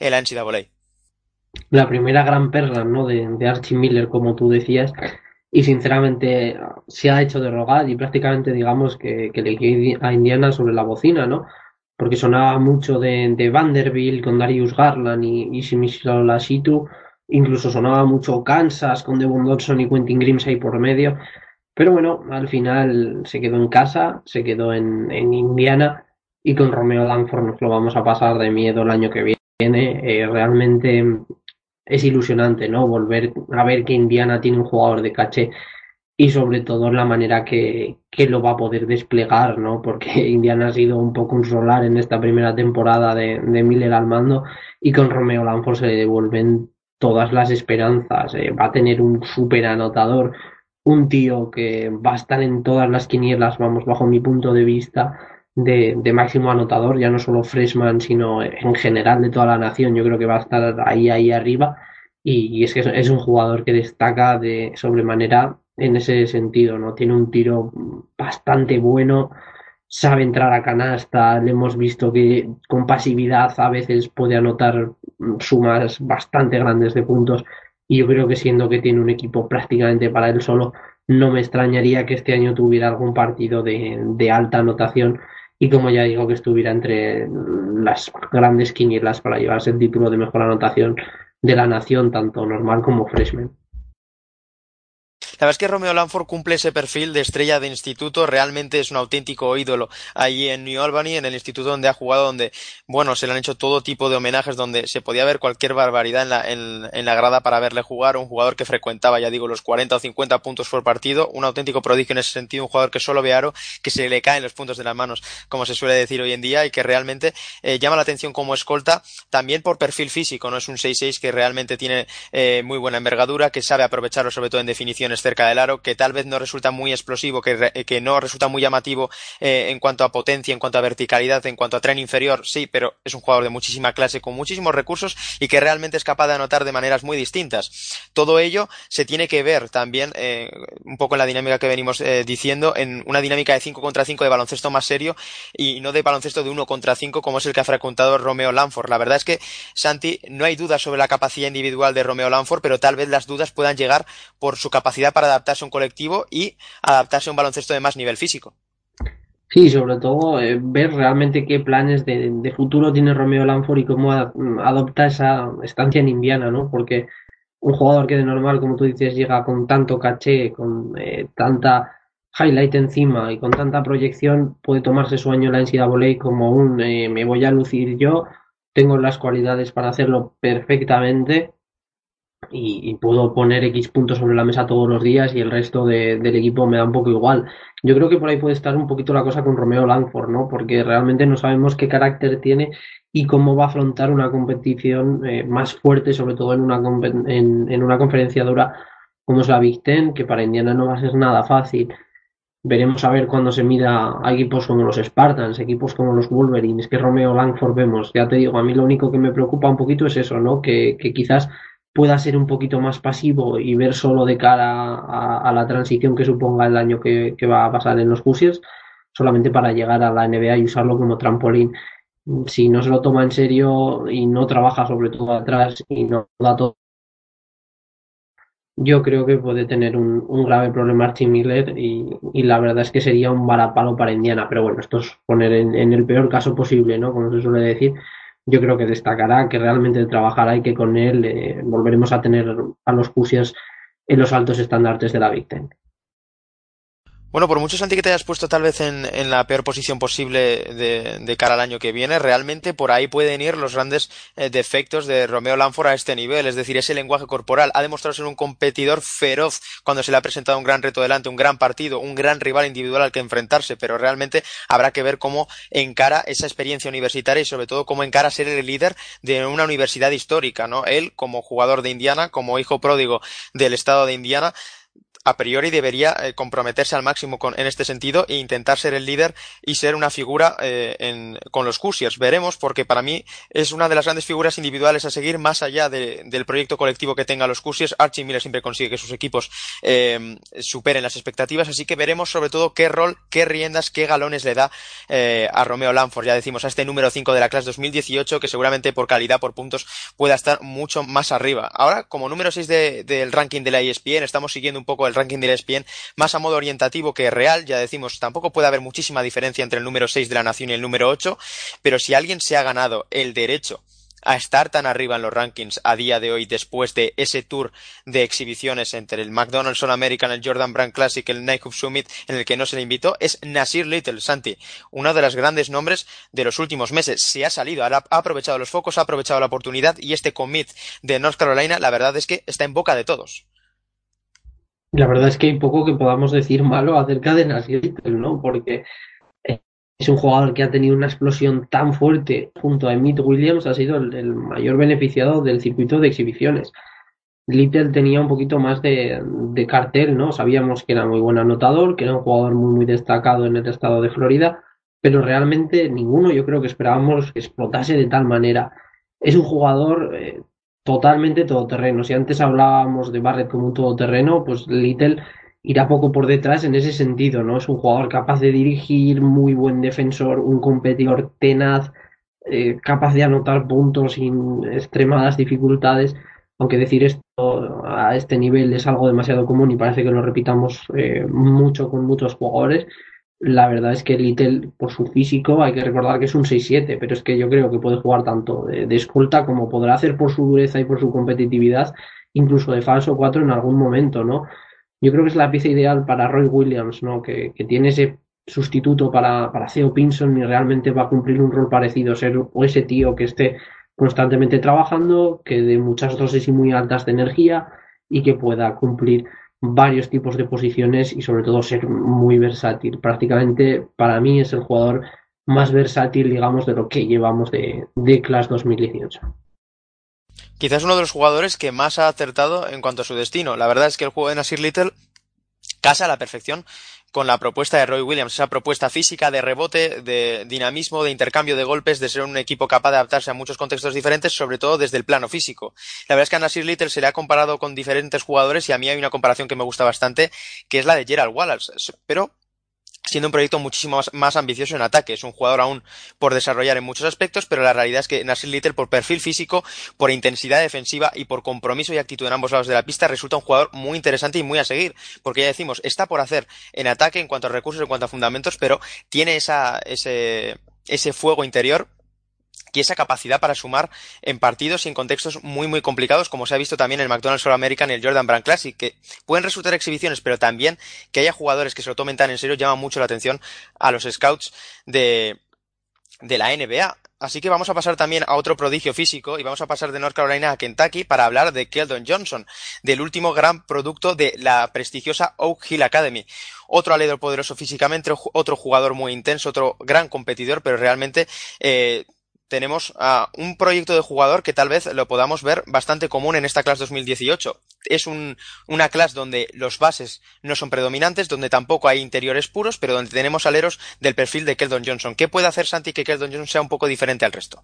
el NCAA. La primera gran perla ¿no? de, Archie Miller, como tú decías, y sinceramente se ha hecho de rogar y prácticamente digamos que, que le a Indiana sobre la bocina, ¿no? Porque sonaba mucho de, Vanderbilt con Darius Garland y, y Lasitu, incluso sonaba mucho Kansas con Devon Dodson y Quentin Grimes ahí por medio. Pero bueno, al final se quedó en casa, se quedó en, en Indiana y con Romeo Danford nos lo vamos a pasar de miedo el año que viene tiene, eh, realmente es ilusionante, ¿no? Volver a ver que Indiana tiene un jugador de caché y sobre todo la manera que, que, lo va a poder desplegar, ¿no? Porque Indiana ha sido un poco un solar en esta primera temporada de, de Miller al mando y con Romeo Lanford se le devuelven todas las esperanzas. Eh, va a tener un súper anotador, un tío que va a estar en todas las quinielas, vamos, bajo mi punto de vista de, máximo anotador, ya no solo freshman, sino en general de toda la nación. Yo creo que va a estar ahí, ahí arriba. Y, es que es, un jugador que destaca de sobremanera en ese sentido, ¿no? Tiene un tiro bastante bueno, sabe entrar a canasta, le hemos visto que con pasividad a veces puede anotar sumas bastante grandes de puntos. Y yo creo que siendo que tiene un equipo prácticamente para él solo, no me extrañaría que este año tuviera algún partido de, de alta anotación y como ya digo que estuviera entre las grandes quinielas para llevarse el título de mejor anotación de la nación, tanto normal como freshman. La verdad es que Romeo Lanford cumple ese perfil de estrella de instituto, realmente es un auténtico ídolo allí en New Albany, en el instituto donde ha jugado, donde, bueno, se le han hecho todo tipo de homenajes, donde se podía ver cualquier barbaridad en la, en, la grada para verle jugar, un jugador que frecuentaba, ya digo, los 40 o 50 puntos por partido, un auténtico prodigio en ese sentido, un jugador que solo ve aro, que se le caen los puntos de las manos, como se suele decir hoy en día, y que realmente eh, llama la atención como escolta, también por perfil físico, no es un 6-6 que realmente tiene eh, muy buena envergadura, que sabe aprovecharlo sobre todo en cerca del aro, que tal vez no resulta muy explosivo, que, que no resulta muy llamativo eh, en cuanto a potencia, en cuanto a verticalidad, en cuanto a tren inferior, sí, pero es un jugador de muchísima clase, con muchísimos recursos y que realmente es capaz de anotar de maneras muy distintas. Todo ello se tiene que ver también, eh, un poco en la dinámica que venimos eh, diciendo, en una dinámica de 5 contra 5 de baloncesto más serio y no de baloncesto de 1 contra 5 como es el que ha frecuentado Romeo Lanford. La verdad es que, Santi, no hay duda sobre la capacidad individual de Romeo Lanford, pero tal vez las dudas puedan llegar por su capacidad para adaptarse a un colectivo y adaptarse a un baloncesto de más nivel físico. Sí, sobre todo eh, ver realmente qué planes de, futuro tiene Romeo Lanford y cómo adopta esa estancia en Indiana, ¿no? Porque un jugador que de normal, como tú dices, llega con tanto caché, con eh, tanta highlight encima y con tanta proyección, puede tomarse su año en la NCAA como un eh, me voy a lucir yo, tengo las cualidades para hacerlo perfectamente y, puedo poner X puntos sobre la mesa todos los días y el resto del equipo me da un poco igual. Yo creo que por ahí puede estar un poquito la cosa con Romeo Langford, ¿no? Porque realmente no sabemos qué carácter tiene y cómo va a afrontar una competición eh, más fuerte, sobre todo en una, en, en una conferencia dura como es la Big Ten, que para Indiana no va a ser nada fácil. Veremos a ver cuando se mida a equipos como los Spartans, equipos como los Wolverines, que Romeo Langford vemos. Ya te digo, a mí lo único que me preocupa un poquito es eso, ¿no? Que quizás pueda ser un poquito más pasivo y ver solo de cara a, la transición que suponga el año que, va a pasar en los Hoosiers, solamente para llegar a la NBA y usarlo como trampolín. Si no se lo toma en serio y no trabaja sobre todo atrás y no da todo, yo creo que puede tener un, grave problema Archie Miller y, la verdad es que sería un varapalo para Indiana. Pero bueno, esto es poner en, en el peor caso posible, ¿no? Como se suele decir yo creo que destacará, que realmente trabajará y que con él eh, volveremos a tener a los Pusias en los altos estándares de la Big Ten. Bueno, por mucho, Santi, que te hayas puesto tal vez en, en la peor posición posible de, de, cara al año que viene, realmente por ahí pueden ir los grandes eh, defectos de Romeo Lanford a este nivel. Es decir, ese lenguaje corporal ha demostrado ser un competidor feroz cuando se le ha presentado un gran reto delante, un gran partido, un gran rival individual al que enfrentarse, pero realmente habrá que ver cómo encara esa experiencia universitaria y sobre todo cómo encara ser el líder de una universidad histórica, ¿no? Él, como jugador de Indiana, como hijo pródigo del estado de Indiana, a priori debería eh, comprometerse al máximo con, en este sentido e intentar ser el líder y ser una figura eh, en, con los Hoosiers. Veremos, porque para mí es una de las grandes figuras individuales a seguir, más allá de, del proyecto colectivo que tenga los Hoosiers. Archie Miller siempre consigue que sus equipos eh, superen las expectativas, así que veremos sobre todo qué rol, qué riendas, qué galones le da a Romeo Lanford, ya decimos, a este número 5 de la clase 2018, que seguramente por calidad, por puntos, pueda estar mucho más arriba. Ahora, como número 6 del ranking de la ESPN, estamos siguiendo un poco el ranking del ESPN más a modo orientativo que real. Ya decimos, tampoco puede haber muchísima diferencia entre el número 6 de la nación y el número 8, pero si alguien se ha ganado el derecho a estar tan arriba en los rankings a día de hoy después de ese tour de exhibiciones entre el McDonald's All American, el Jordan Brand Classic, el Nike Summit en el que no se le invitó es Nasir Little, Santi, uno de los grandes nombres de los últimos meses. Se ha salido, ha aprovechado los focos, ha aprovechado la oportunidad y este commit de North Carolina, la verdad es que está en boca de todos. La verdad es que hay poco que podamos decir malo acerca de Nasir ¿no? Porque es un jugador que ha tenido una explosión tan fuerte junto a Emmett Williams, ha sido el, mayor beneficiado del circuito de exhibiciones. Little tenía un poquito más de, de, cartel, ¿no? Sabíamos que era muy buen anotador, que era un jugador muy, muy destacado en el estado de Florida, pero realmente ninguno yo creo que esperábamos que explotase de tal manera. Es un jugador eh, totalmente todoterreno. Si antes hablábamos de Barrett como un todoterreno, pues Little irá poco por detrás en ese sentido, ¿no? Es un jugador capaz de dirigir, muy buen defensor, un competidor tenaz, eh, capaz de anotar puntos sin extremadas dificultades. Aunque decir esto a este nivel es algo demasiado común y parece que lo repitamos eh, mucho con muchos jugadores, la verdad es que Little, por su físico, hay que recordar que es un 6-7, pero es que yo creo que puede jugar tanto de, escolta como podrá hacer por su dureza y por su competitividad, incluso de falso 4 en algún momento, ¿no? Yo creo que es la pieza ideal para Roy Williams, ¿no? Que, tiene ese sustituto para, para Theo Pinson y realmente va a cumplir un rol parecido, ser o ese tío que esté constantemente trabajando, que de muchas dosis y muy altas de energía y que pueda cumplir varios tipos de posiciones y sobre todo ser muy versátil. Prácticamente para mí es el jugador más versátil, digamos, de lo que llevamos de, de Class 2018. Quizás uno de los jugadores que más ha acertado en cuanto a su destino. La verdad es que el juego de Nasir Little casa a la perfección con la propuesta de Roy Williams, esa propuesta física de rebote, de dinamismo, de intercambio de golpes, de ser un equipo capaz de adaptarse a muchos contextos diferentes, sobre todo desde el plano físico. La verdad es que a Nasir Little se le ha comparado con diferentes jugadores y a mí hay una comparación que me gusta bastante, que es la de Gerald Wallace, pero siendo un proyecto muchísimo más, ambicioso en ataque. Es un jugador aún por desarrollar en muchos aspectos, pero la realidad es que Nasir Little, por perfil físico, por intensidad defensiva y por compromiso y actitud en ambos lados de la pista, resulta un jugador muy interesante y muy a seguir. Porque ya decimos, está por hacer en ataque en cuanto a recursos, en cuanto a fundamentos, pero tiene esa, ese, ese fuego interior y esa capacidad para sumar en partidos y en contextos muy muy complicados, como se ha visto también en el McDonald's All American y el Jordan Brand Classic, que pueden resultar exhibiciones, pero también que haya jugadores que se lo tomen tan en serio llama mucho la atención a los scouts de, de la NBA. Así que vamos a pasar también a otro prodigio físico y vamos a pasar de North Carolina a Kentucky para hablar de Keldon Johnson, del último gran producto de la prestigiosa Oak Hill Academy. Otro alero poderoso físicamente, otro jugador muy intenso, otro gran competidor, pero realmente eh, tenemos un proyecto de jugador que tal vez lo podamos ver bastante común en esta clase 2018. Es un, una clase donde los bases no son predominantes, donde tampoco hay interiores puros, pero donde tenemos aleros del perfil de Keldon Johnson. ¿Qué puede hacer Santi que Keldon Johnson sea un poco diferente al resto?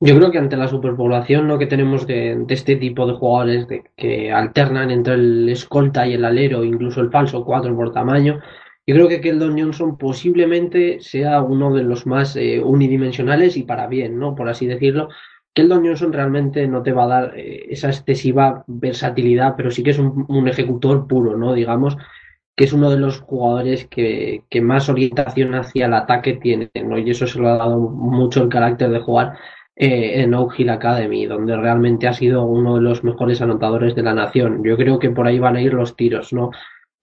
Yo creo que ante la superpoblación ¿no? que tenemos de, este tipo de jugadores que alternan entre el escolta y el alero, incluso el falso 4 por tamaño, yo creo que Keldon Johnson posiblemente sea uno de los más eh, unidimensionales y para bien, ¿no? Por así decirlo. Keldon Johnson realmente no te va a dar eh, esa excesiva versatilidad, pero sí que es un, ejecutor puro, ¿no? Digamos que es uno de los jugadores que, que, más orientación hacia el ataque tiene, ¿no? Y eso se lo ha dado mucho el carácter de jugar eh, en Oak Hill Academy, donde realmente ha sido uno de los mejores anotadores de la nación. Yo creo que por ahí van a ir los tiros, ¿no?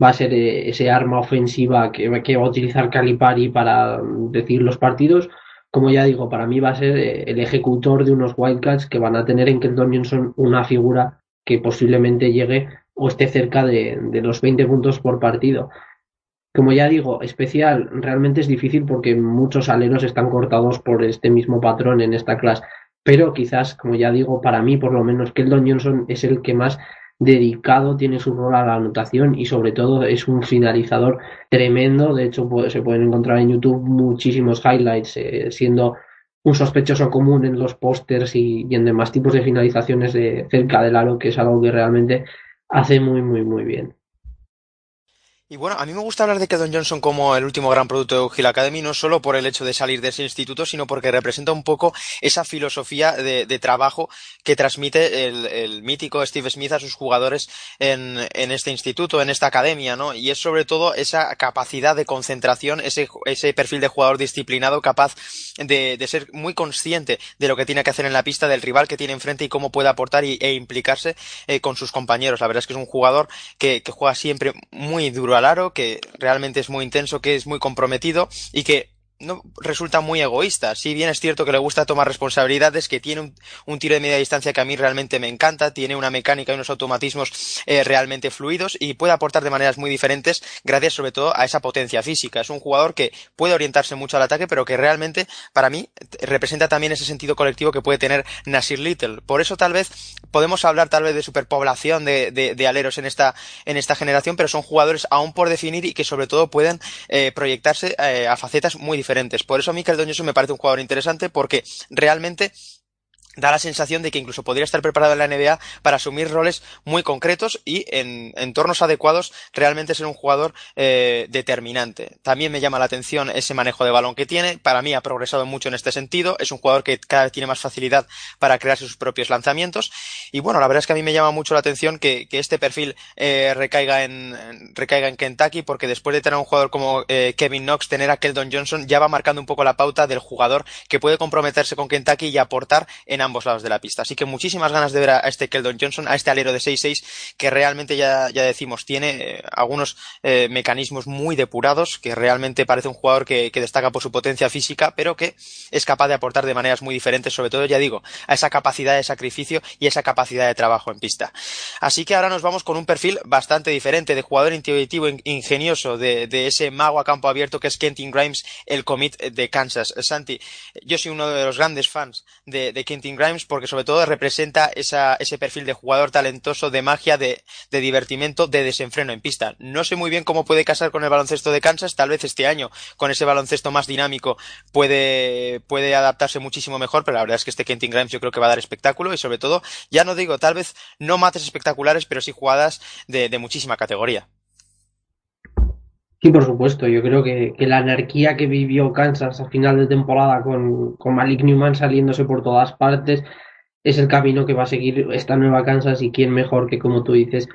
Va a ser eh, ese arma ofensiva que, va a utilizar Calipari para decir los partidos. Como ya digo, para mí va a ser eh, el ejecutor de unos Wildcats que van a tener en Kenton Johnson una figura que posiblemente llegue o esté cerca de, de los 20 puntos por partido. Como ya digo, especial realmente es difícil porque muchos aleros están cortados por este mismo patrón en esta clase. Pero quizás, como ya digo, para mí por lo menos Keldon Johnson es el que más dedicado tiene su rol a la anotación y sobre todo es un finalizador tremendo. De hecho, se pueden encontrar en YouTube muchísimos highlights eh, siendo un sospechoso común en los pósters y, y, en demás tipos de finalizaciones de cerca del aro, que es algo que realmente hace muy, muy, muy bien. Y bueno, a mí me gusta hablar de Keldon Johnson como el último gran producto de Hill Academy, no solo por el hecho de salir de ese instituto, sino porque representa un poco esa filosofía de, de trabajo que transmite el, el, mítico Steve Smith a sus jugadores en, en, este instituto, en esta academia, ¿no? Y es sobre todo esa capacidad de concentración, ese, ese perfil de jugador disciplinado capaz de, de, ser muy consciente de lo que tiene que hacer en la pista, del rival que tiene enfrente y cómo puede aportar y, e implicarse eh, con sus compañeros. La verdad es que es un jugador que, que juega siempre muy duro claro, que realmente es muy intenso, que es muy comprometido y que no resulta muy egoísta. Si bien es cierto que le gusta tomar responsabilidades, que tiene un, tiro de media distancia que a mí realmente me encanta, tiene una mecánica y unos automatismos eh, realmente fluidos y puede aportar de maneras muy diferentes gracias sobre todo a esa potencia física. Es un jugador que puede orientarse mucho al ataque, pero que realmente para mí representa también ese sentido colectivo que puede tener Nasir Little. Por eso tal vez podemos hablar tal vez de superpoblación de, de, de aleros en esta, en esta generación, pero son jugadores aún por definir y que sobre todo pueden eh, proyectarse eh, a facetas muy diferentes diferentes. Por eso a mí Johnson me parece un jugador interesante porque realmente da la sensación de que incluso podría estar preparado en la NBA para asumir roles muy concretos y en entornos adecuados realmente ser un jugador eh, determinante. También me llama la atención ese manejo de balón que tiene. Para mí ha progresado mucho en este sentido. Es un jugador que cada vez tiene más facilidad para crear sus propios lanzamientos. Y bueno, la verdad es que a mí me llama mucho la atención que, este perfil eh, recaiga, en, recaiga en Kentucky porque después de tener un jugador como eh, Kevin Knox, tener a Keldon Johnson ya va marcando un poco la pauta del jugador que puede comprometerse con Kentucky y aportar en ambos lados de la pista. Así que muchísimas ganas de ver a este Keldon Johnson, a este alero de 6-6, que realmente ya, ya decimos, tiene eh, algunos eh, mecanismos muy depurados, que realmente parece un jugador que, destaca por su potencia física, pero que es capaz de aportar de maneras muy diferentes, sobre todo, ya digo, a esa capacidad de sacrificio y esa capacidad de trabajo en pista. Así que ahora nos vamos con un perfil bastante diferente de jugador intuitivo, ingenioso, de, de ese mago a campo abierto que es Kentin Grimes, el commit de Kansas. Santi, yo soy uno de los grandes fans de, de Kentin Grimes porque sobre todo representa esa, ese perfil de jugador talentoso, de magia, de, de, divertimento, de desenfreno en pista. No sé muy bien cómo puede casar con el baloncesto de Kansas, tal vez este año, con ese baloncesto más dinámico, puede, puede adaptarse muchísimo mejor, pero la verdad es que este Kentin Grimes yo creo que va a dar espectáculo y sobre todo, ya no digo, tal vez no mates espectaculares, pero sí jugadas de, de muchísima categoría. Sí, por supuesto. Yo creo que, que, la anarquía que vivió Kansas a final de temporada con, con Malik Newman saliéndose por todas partes es el camino que va a seguir esta nueva Kansas y quién mejor que, como tú dices,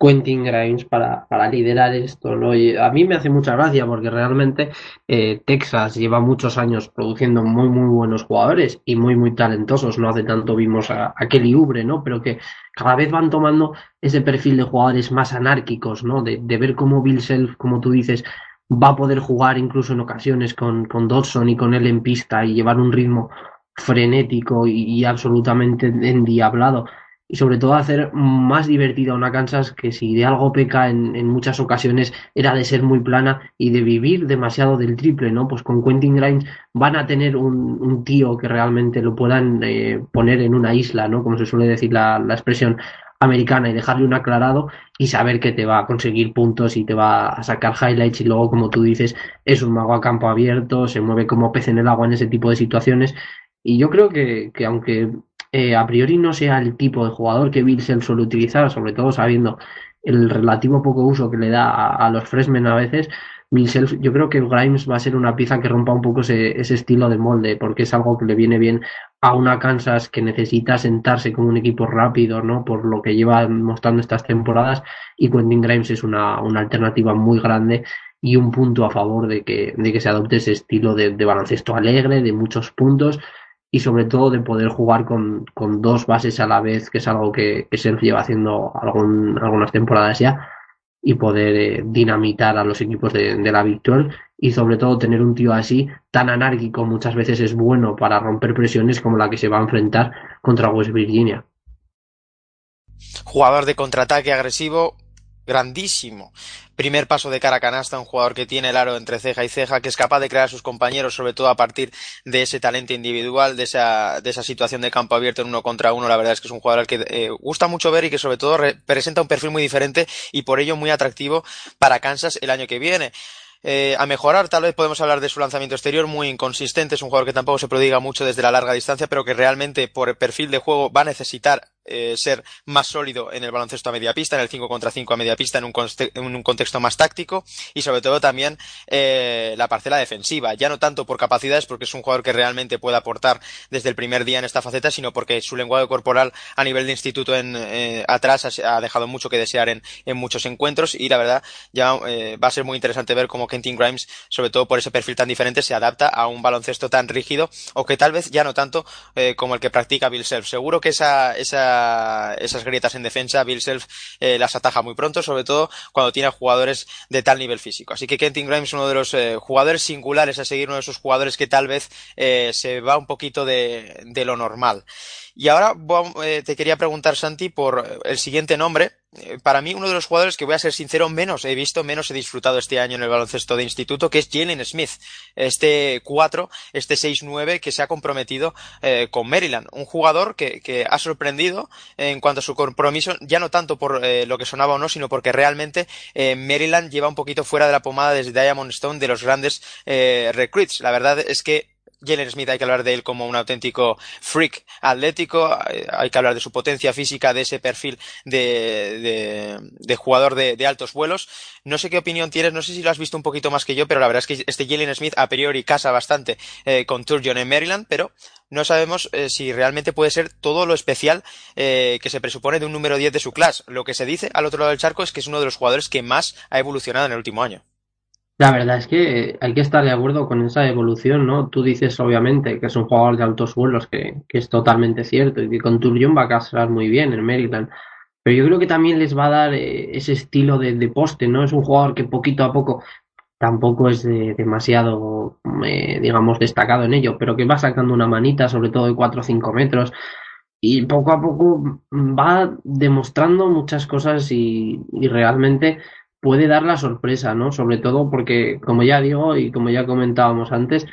Quentin Grimes para, para liderar esto, ¿no? Y a mí me hace mucha gracia porque realmente eh, Texas lleva muchos años produciendo muy, muy buenos jugadores y muy, muy talentosos. No hace tanto vimos a, Kelly Ubre, ¿no? Pero que cada vez van tomando ese perfil de jugadores más anárquicos, ¿no? De, de ver cómo Bill Self, como tú dices, va a poder jugar incluso en ocasiones con, con Dodson y con él en pista y llevar un ritmo frenético y absolutamente endiablado y sobre todo hacer más divertida una Kansas que si de algo peca en, muchas ocasiones era de ser muy plana y de vivir demasiado del triple, ¿no? Pues con Quentin Grimes van a tener un, un tío que realmente lo puedan eh, poner en una isla, ¿no? Como se suele decir la, la expresión americana y dejarle un aclarado y saber que te va a conseguir puntos y te va a sacar highlights y luego como tú dices es un mago a campo abierto, se mueve como pez en el agua en ese tipo de situaciones y yo creo que, que aunque eh, a priori no sea el tipo de jugador que Bill Self suele utilizar, sobre todo sabiendo el relativo poco uso que le da a, los freshmen a veces, Bill Self, yo creo que Grimes va a ser una pieza que rompa un poco ese, ese estilo de molde, porque es algo que le viene bien a una Kansas que necesita sentarse como un equipo rápido, ¿no? Por lo que lleva mostrando estas temporadas, y Quentin Grimes es una, una alternativa muy grande y un punto a favor de que, de que se adopte ese estilo de, de baloncesto alegre, de muchos puntos, y sobre todo de poder jugar con, con dos bases a la vez, que es algo que, que lleva haciendo algún, algunas temporadas ya, y poder eh, dinamitar a los equipos de, de, la Victor y sobre todo tener un tío así tan anárquico muchas veces es bueno para romper presiones como la que se va a enfrentar contra West Virginia. Jugador de contraataque agresivo, grandísimo. Primer paso de cara a canasta, un jugador que tiene el aro entre ceja y ceja, que es capaz de crear a sus compañeros, sobre todo a partir de ese talento individual, de esa, de esa situación de campo abierto en uno contra uno. La verdad es que es un jugador al que eh, gusta mucho ver y que sobre todo presenta un perfil muy diferente y por ello muy atractivo para Kansas el año que viene. Eh, a mejorar, tal vez podemos hablar de su lanzamiento exterior muy inconsistente, es un jugador que tampoco se prodiga mucho desde la larga distancia, pero que realmente por el perfil de juego va a necesitar eh, ser más sólido en el baloncesto a media pista, en el 5 contra 5 a media pista, en un, en un contexto más táctico y sobre todo también eh, la parcela defensiva, ya no tanto por capacidades, porque es un jugador que realmente puede aportar desde el primer día en esta faceta, sino porque su lenguaje corporal a nivel de instituto en, eh, atrás ha, dejado mucho que desear en, en, muchos encuentros y la verdad ya eh, va a ser muy interesante ver cómo Kentin Grimes, sobre todo por ese perfil tan diferente, se adapta a un baloncesto tan rígido o que tal vez ya no tanto eh, como el que practica Bill Self. Seguro que esa, esa esas grietas en defensa, Bill Self eh, las ataja muy pronto, sobre todo cuando tiene jugadores de tal nivel físico. Así que Kentin Grimes es uno de los eh, jugadores singulares a seguir, uno de esos jugadores que tal vez eh, se va un poquito de, de lo normal. Y ahora eh, te quería preguntar, Santi, por el siguiente nombre. Eh, para mí, uno de los jugadores que voy a ser sincero, menos he visto, menos he disfrutado este año en el baloncesto de instituto, que es Jalen Smith. Este 4, este 6-9 que se ha comprometido eh, con Maryland. Un jugador que, que, ha sorprendido en cuanto a su compromiso, ya no tanto por lo que sonaba o no, sino porque realmente Maryland lleva un poquito fuera de la pomada desde Diamond Stone de los grandes recruits. La verdad es que Jalen Smith hay que hablar de él como un auténtico freak atlético, hay que hablar de su potencia física, de ese perfil de, de, de jugador de, de, altos vuelos. No sé qué opinión tienes, no sé si lo has visto un poquito más que yo, pero la verdad es que este Jalen Smith a priori casa bastante eh, con Turgeon en Maryland, pero no sabemos eh, si realmente puede ser todo lo especial eh, que se presupone de un número 10 de su clase. Lo que se dice al otro lado del charco es que es uno de los jugadores que más ha evolucionado en el último año. La verdad es que hay que estar de acuerdo con esa evolución, ¿no? Tú dices, obviamente, que es un jugador de altos vuelos, que, que es totalmente cierto, y que con Turgeon va a casar muy bien en Maryland. Pero yo creo que también les va a dar eh, ese estilo de, de, poste, ¿no? Es un jugador que poquito a poco tampoco es de, demasiado, eh, digamos, destacado en ello, pero que va sacando una manita, sobre todo de 4 o 5 metros, y poco a poco va demostrando muchas cosas y, y realmente puede dar la sorpresa, ¿no? Sobre todo porque, como ya digo y como ya comentábamos antes,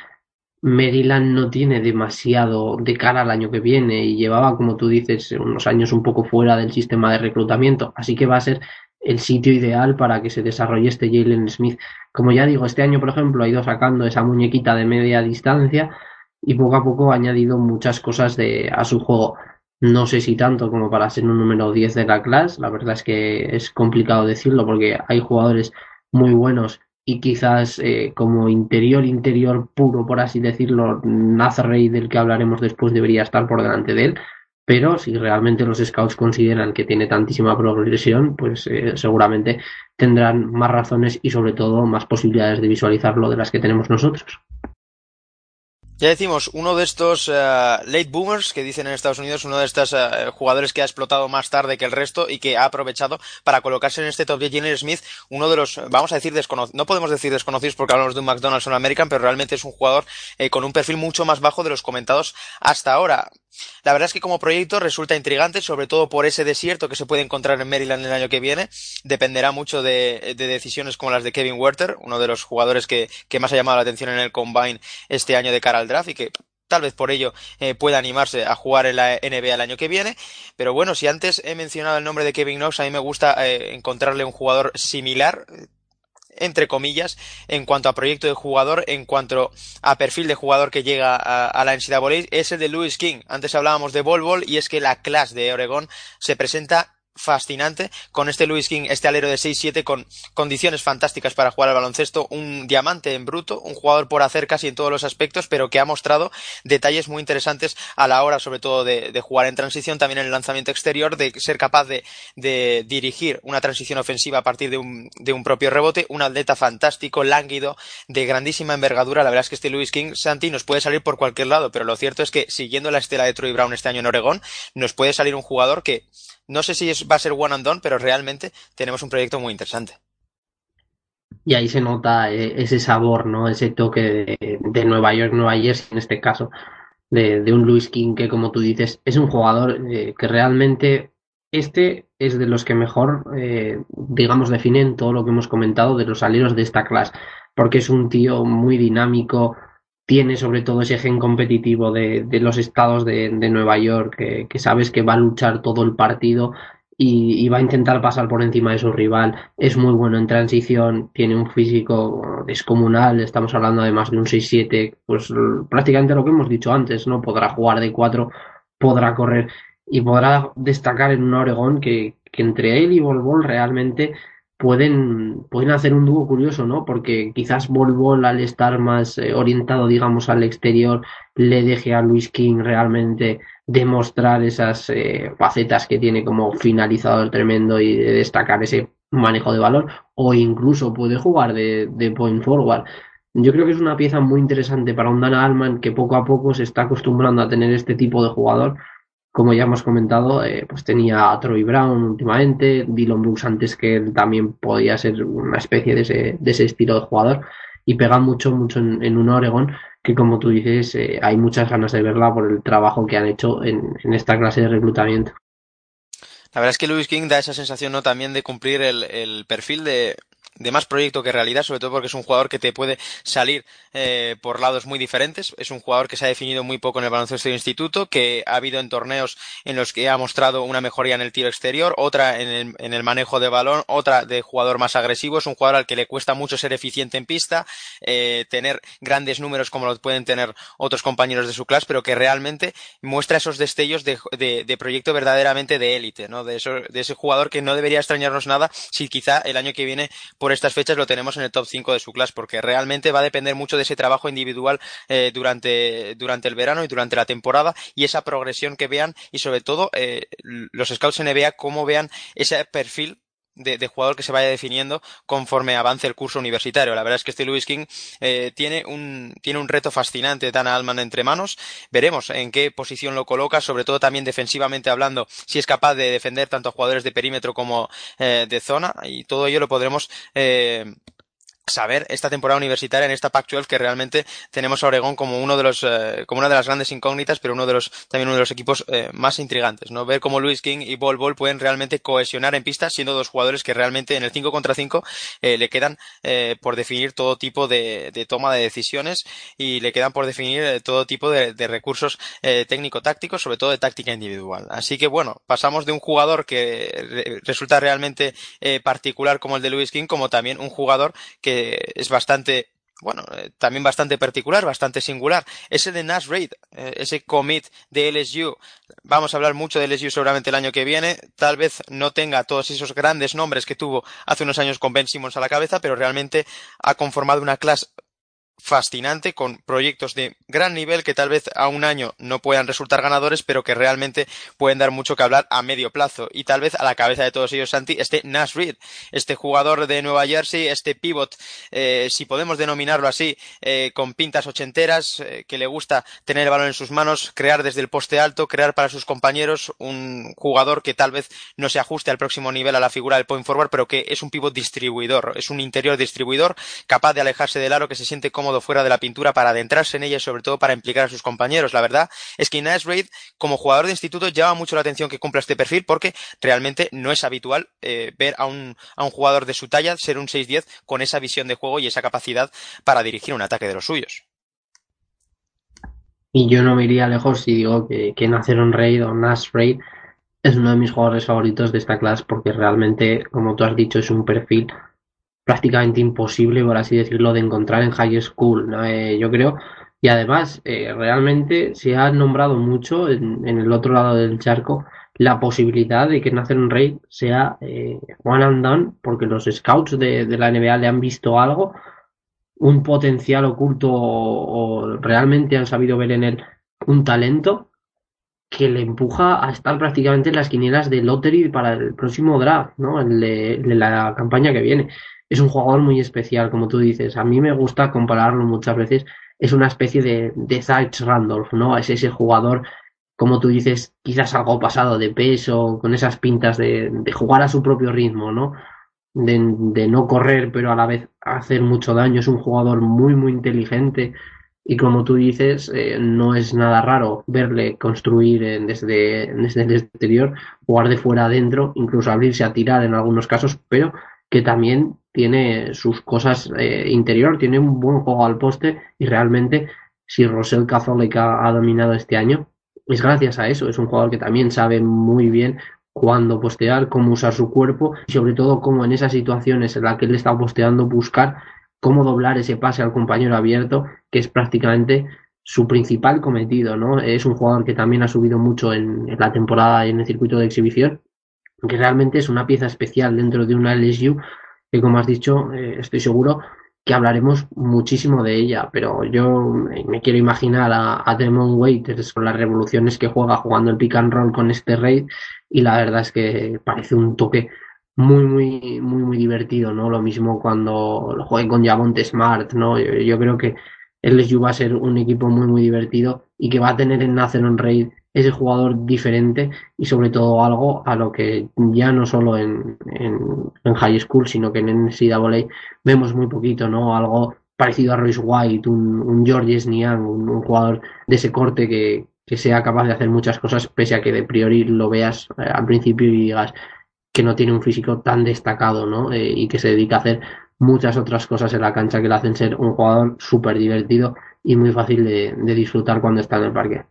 Maryland no tiene demasiado de cara al año que viene y llevaba, como tú dices, unos años un poco fuera del sistema de reclutamiento. Así que va a ser el sitio ideal para que se desarrolle este Jalen Smith. Como ya digo, este año, por ejemplo, ha ido sacando esa muñequita de media distancia y poco a poco ha añadido muchas cosas de, a su juego. No sé si tanto como para ser un número 10 de la clase, la verdad es que es complicado decirlo porque hay jugadores muy buenos y quizás eh, como interior, interior puro, por así decirlo, Nazarey, del que hablaremos después, debería estar por delante de él. Pero si realmente los scouts consideran que tiene tantísima progresión, pues eh, seguramente tendrán más razones y sobre todo más posibilidades de visualizarlo de las que tenemos nosotros. Ya decimos, uno de estos uh, late boomers que dicen en Estados Unidos, uno de estos uh, jugadores que ha explotado más tarde que el resto y que ha aprovechado para colocarse en este top 10, Jenner Smith, uno de los, vamos a decir, desconocidos, no podemos decir desconocidos porque hablamos de un McDonald's o un American, pero realmente es un jugador eh, con un perfil mucho más bajo de los comentados hasta ahora. La verdad es que como proyecto resulta intrigante, sobre todo por ese desierto que se puede encontrar en Maryland el año que viene. Dependerá mucho de, decisiones como las de Kevin Werther, uno de los jugadores que, más ha llamado la atención en el Combine este año de cara al draft y que tal vez por ello eh, pueda animarse a jugar en la NBA el año que viene. Pero bueno, si antes he mencionado el nombre de Kevin Knox, a mí me gusta eh, encontrarle un jugador similar, entre comillas, en cuanto a proyecto de jugador, en cuanto a perfil de jugador que llega a, la NCAA, es el de Lewis King. Antes hablábamos de Bol Bol y es que la clase de Oregón se presenta fascinante. Con este Lewis King, este alero de 6-7 con condiciones fantásticas para jugar al baloncesto, un diamante en bruto, un jugador por hacer casi en todos los aspectos, pero que ha mostrado detalles muy interesantes a la hora, sobre todo de, jugar en transición, también en el lanzamiento exterior, de ser capaz de, dirigir una transición ofensiva a partir de un, de un, propio rebote, un atleta fantástico, lánguido, de grandísima envergadura. La verdad es que este Lewis King, Santi, nos puede salir por cualquier lado, pero lo cierto es que siguiendo la estela de Troy Brown este año en Oregón, nos puede salir un jugador que no sé si va a ser one and done, pero realmente tenemos un proyecto muy interesante. Y ahí se nota eh, ese sabor, ¿no? Ese toque de, Nueva York, Nueva Jersey en este caso, de, un Luis King que, como tú dices, es un jugador eh, que realmente este es de los que mejor, eh, digamos, definen todo lo que hemos comentado de los aleros de esta clase, porque es un tío muy dinámico, tiene sobre todo ese gen competitivo de, de los estados de, de Nueva York, que, sabes que va a luchar todo el partido y, va a intentar pasar por encima de su rival. Es muy bueno en transición, tiene un físico descomunal, estamos hablando de más de un 6-7, pues prácticamente lo que hemos dicho antes, ¿no? Podrá jugar de 4, podrá correr y podrá destacar en un Oregón que, que entre él y Volvol realmente pueden, pueden hacer un dúo curioso, ¿no? Porque quizás Bol al estar más eh, orientado, digamos, al exterior, le deje a Luis King realmente demostrar esas eh, facetas que tiene como finalizador tremendo y de destacar ese manejo de valor, o incluso puede jugar de, de point forward. Yo creo que es una pieza muy interesante para un Dana Alman que poco a poco se está acostumbrando a tener este tipo de jugador como ya hemos comentado, eh, pues tenía a Troy Brown últimamente, Dylan Brooks antes que él también podía ser una especie de ese, de ese estilo de jugador y pega mucho, mucho en, un Oregon que como tú dices, eh, hay muchas ganas de verla por el trabajo que han hecho en, en esta clase de reclutamiento. La verdad es que Lewis King da esa sensación ¿no? también de cumplir el, el perfil de, de más proyecto que realidad, sobre todo porque es un jugador que te puede salir eh, por lados muy diferentes. Es un jugador que se ha definido muy poco en el baloncesto de instituto, que ha habido en torneos en los que ha mostrado una mejoría en el tiro exterior, otra en el, en el manejo de balón, otra de jugador más agresivo. Es un jugador al que le cuesta mucho ser eficiente en pista, eh, tener grandes números como lo pueden tener otros compañeros de su clase, pero que realmente muestra esos destellos de, de, de proyecto verdaderamente de élite, ¿no? De, eso, de ese jugador que no debería extrañarnos nada si quizá el año que viene por estas fechas lo tenemos en el top 5 de su clase, porque realmente va a depender mucho de ese trabajo individual eh, durante, durante el verano y durante la temporada y esa progresión que vean y sobre todo eh, los scouts NBA cómo vean ese perfil de, jugador que se vaya definiendo conforme avance el curso universitario. La verdad es que este Lewis King eh, tiene, un, tiene un reto fascinante, Dana Alman entre manos. Veremos en qué posición lo coloca, sobre todo también defensivamente hablando, si es capaz de defender tanto a jugadores de perímetro como eh, de zona. Y todo ello lo podremos eh, saber esta temporada universitaria en esta Pac-12 que realmente tenemos a Oregón como uno de los eh, como una de las grandes incógnitas pero uno de los también uno de los equipos eh, más intrigantes no ver cómo Luis King y Bol Bol pueden realmente cohesionar en pista siendo dos jugadores que realmente en el 5 contra 5 eh, le quedan por definir todo tipo de, de, toma de decisiones y le quedan por definir todo tipo de, de recursos técnico-tácticos sobre todo de táctica individual. Así que bueno pasamos de un jugador que resulta realmente particular como el de Luis King como también un jugador que es bastante bueno, eh, también bastante particular, bastante singular. Ese de Nash Reid, eh, ese commit de LSU. Vamos a hablar mucho de LSU seguramente el año que viene. Tal vez no tenga todos esos grandes nombres que tuvo hace unos años con Ben Simmons a la cabeza, pero realmente ha conformado una clase fascinante con proyectos de gran nivel que tal vez a un año no puedan resultar ganadores pero que realmente pueden dar mucho que hablar a medio plazo. Y tal vez a la cabeza de todos ellos Santi este Nash Reed este jugador de Nueva Jersey este pivot eh, si podemos denominarlo así eh, con pintas ochenteras eh, que le gusta tener el balón en sus manos crear desde el poste alto crear para sus compañeros un jugador que tal vez no se ajuste al próximo nivel a la figura del point forward pero que es un pivot distribuidor es un interior distribuidor capaz de alejarse del aro que se siente como cómodo fuera de la pintura para adentrarse en ella y sobre todo para implicar a sus compañeros. La verdad es que Inés Reid, como jugador de instituto, llama mucho la atención que cumpla este perfil porque realmente no es habitual eh, ver a un, a un jugador de su talla ser un 6-10 con esa visión de juego y esa capacidad para dirigir un ataque de los suyos. Y yo no me iría lejos si digo que, que Nacer Raid o Nash Raid es uno de mis jugadores favoritos de esta clase porque realmente, como tú has dicho, es un perfil prácticamente imposible, por así decirlo, de encontrar en high school, eh, yo creo. Y además, eh, realmente se ha nombrado mucho en, el otro lado del charco la posibilidad de que Nathan Rey sea eh, one and done, porque los scouts de, la NBA le han visto algo, un potencial oculto o, realmente han sabido ver en él un talento que le empuja a estar prácticamente en las quinielas de lottery para el próximo draft, ¿no? El de, la campaña que viene. Es un jugador muy especial, como tú dices. A mí me gusta compararlo muchas veces. Es una especie de, de Randolph, ¿no? Es ese jugador, como tú dices, quizás algo pasado de peso, con esas pintas de, de jugar a su propio ritmo, ¿no? De, de, no correr, pero a la vez hacer mucho daño. Es un jugador muy, muy inteligente y como tú dices, eh, no es nada raro verle construir desde, desde, el exterior, jugar de fuera adentro, incluso abrirse a tirar en algunos casos, pero que también tiene sus cosas eh, interior, tiene un buen juego al poste y realmente si Rosel Catholic ha, dominado este año, es gracias a eso. Es un jugador que también sabe muy bien cuándo postear, cómo usar su cuerpo y sobre todo cómo en esas situaciones en las que él está posteando buscar cómo doblar ese pase al compañero abierto, que es prácticamente su principal cometido, ¿no? Es un jugador que también ha subido mucho en, la temporada en el circuito de exhibición, que realmente es una pieza especial dentro de una LSU, que como has dicho, eh, estoy seguro que hablaremos muchísimo de ella, pero yo me quiero imaginar a, a Demon Waiters con las revoluciones que juega jugando el pick and roll con este raid y la verdad es que parece un toque muy, muy, muy, muy divertido, ¿no? Lo mismo cuando lo juegue con Javonte Smart, ¿no? Yo, creo que LSU va a ser un equipo muy, muy divertido y que va a tener en on Raid ese jugador diferente y sobre todo algo a lo que ya no solo en, en, high school, sino que en NCAA vemos muy poquito, ¿no? Algo parecido a Royce White, un, un Georges Niang, un, jugador de ese corte que, que sea capaz de hacer muchas cosas, pese a que de priori lo veas eh, al principio y digas, que no tiene un físico tan destacado, ¿no? Eh, y que se dedica a hacer muchas otras cosas en la cancha que le hacen ser un jugador súper divertido y muy fácil de, de disfrutar cuando está en el parque.